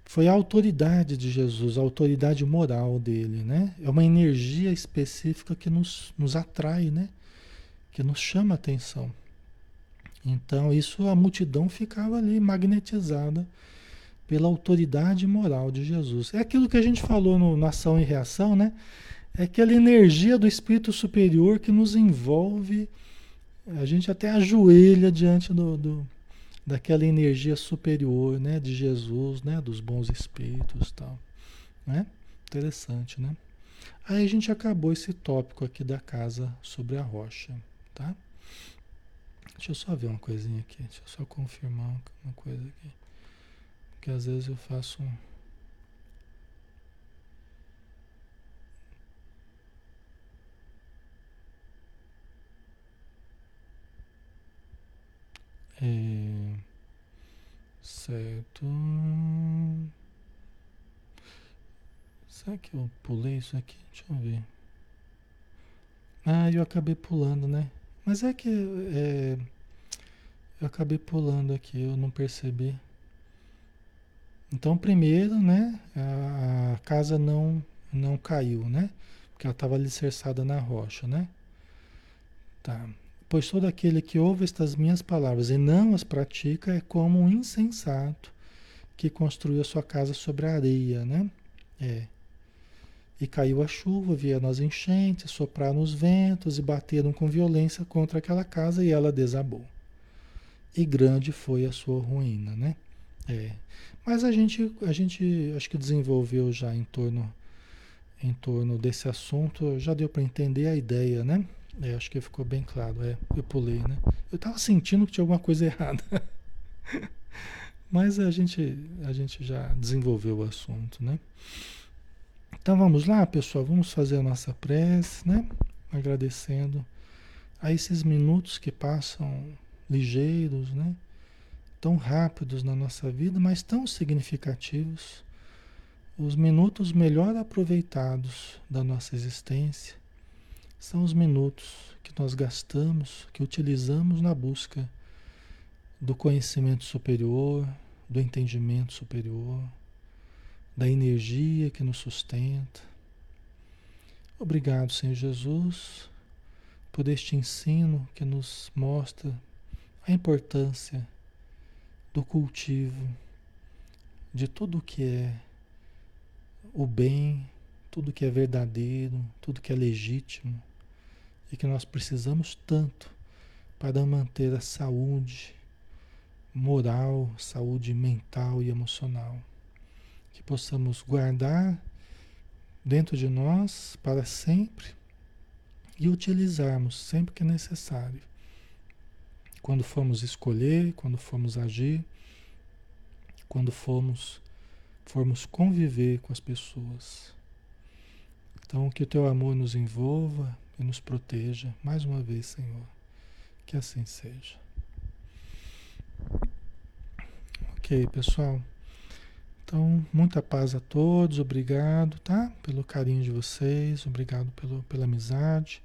foi a autoridade de Jesus, a autoridade moral dele, né? É uma energia específica que nos, nos atrai, né? Que nos chama a atenção. Então, isso a multidão ficava ali magnetizada pela autoridade moral de Jesus. É aquilo que a gente falou no, na ação e reação, né? É aquela energia do espírito superior que nos envolve, a gente até ajoelha diante do, do daquela energia superior, né, de Jesus, né, dos bons espíritos, tal, né? Interessante, né? Aí a gente acabou esse tópico aqui da casa sobre a rocha, tá? Deixa eu só ver uma coisinha aqui, deixa eu só confirmar uma coisa aqui. Porque às vezes eu faço um. É, certo. Será que eu pulei isso aqui? Deixa eu ver. Ah, eu acabei pulando, né? Mas é que é, eu acabei pulando aqui, eu não percebi. Então, primeiro, né, a, casa não não caiu, né? Porque ela estava alicerçada na rocha, né? Tá. Pois todo aquele que ouve estas minhas palavras e não as pratica é como um insensato que construiu a sua casa sobre a areia, né? É. E caiu a chuva, vieram as enchentes, sopraram os ventos e bateram com violência contra aquela casa e ela desabou. E grande foi a sua ruína, né? É. Mas a gente, a gente acho que desenvolveu já em torno, em torno desse assunto, já deu para entender a ideia, né? É, acho que ficou bem claro. É, eu pulei, né? Eu estava sentindo que tinha alguma coisa errada. Mas a gente, a gente já desenvolveu o assunto, né? Então vamos lá, pessoal, vamos fazer a nossa prece, né? Agradecendo a esses minutos que passam ligeiros, né? Tão rápidos na nossa vida, mas tão significativos. Os minutos melhor aproveitados da nossa existência são os minutos que nós gastamos, que utilizamos na busca do conhecimento superior, do entendimento superior, da energia que nos sustenta. Obrigado, Senhor Jesus, por este ensino que nos mostra a importância do cultivo de tudo que é o bem, tudo que é verdadeiro, tudo que é legítimo e que nós precisamos tanto para manter a saúde moral, saúde mental e emocional que possamos guardar dentro de nós para sempre e utilizarmos sempre que necessário. Quando formos escolher, quando formos agir, quando formos, formos conviver com as pessoas. Então, que o teu amor nos envolva e nos proteja mais uma vez, Senhor. Que assim seja. Ok, pessoal. Então, muita paz a todos, obrigado, tá? Pelo carinho de vocês, obrigado pelo, pela amizade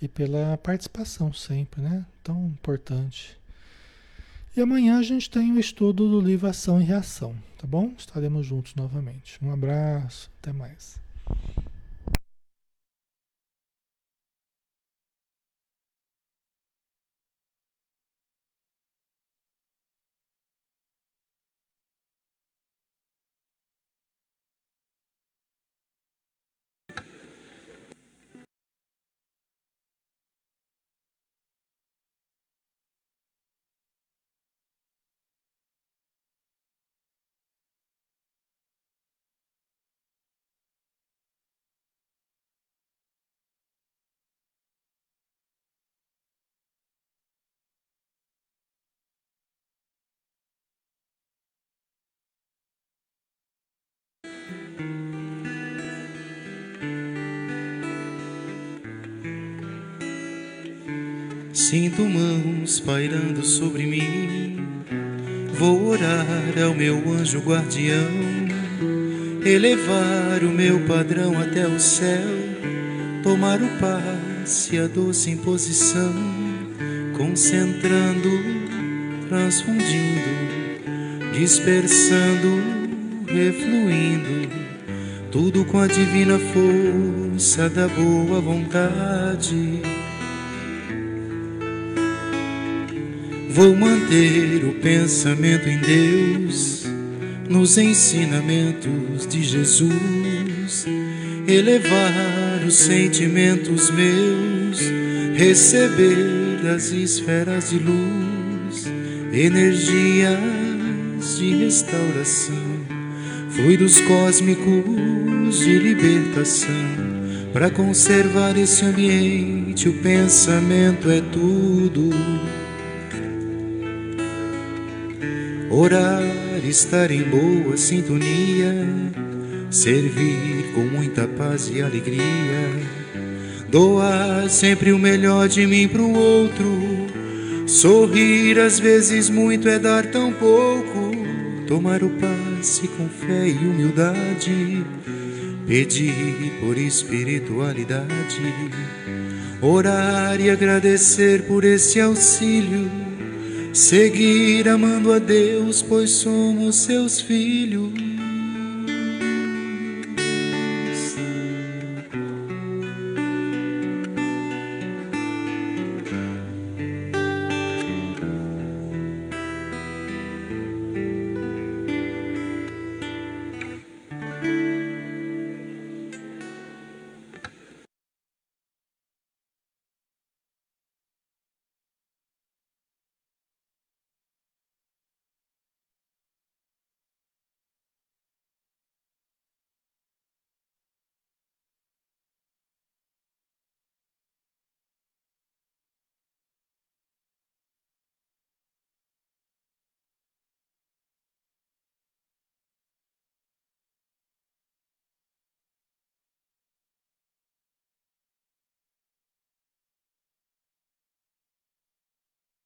e pela participação sempre, né? Tão importante. E amanhã a gente tem o estudo do livro Ação e Reação, tá bom? Estaremos juntos novamente. Um abraço, até mais. Sinto mãos pairando sobre mim. Vou orar ao meu anjo guardião, elevar o meu padrão até o céu, tomar o passe, a doce imposição, concentrando, transfundindo, dispersando, refluindo, tudo com a divina força da boa vontade Vou manter o pensamento em Deus, nos ensinamentos de Jesus, elevar os sentimentos meus, receber das esferas de luz, energias de restauração, fluidos cósmicos de libertação. Para conservar esse ambiente, o pensamento é tudo. Orar, estar em boa sintonia, servir com muita paz e alegria, doar sempre o melhor de mim para o outro. Sorrir às vezes muito é dar tão pouco, tomar o passe com fé e humildade, pedir por espiritualidade, orar e agradecer por esse auxílio Seguir amando a Deus, pois somos seus filhos.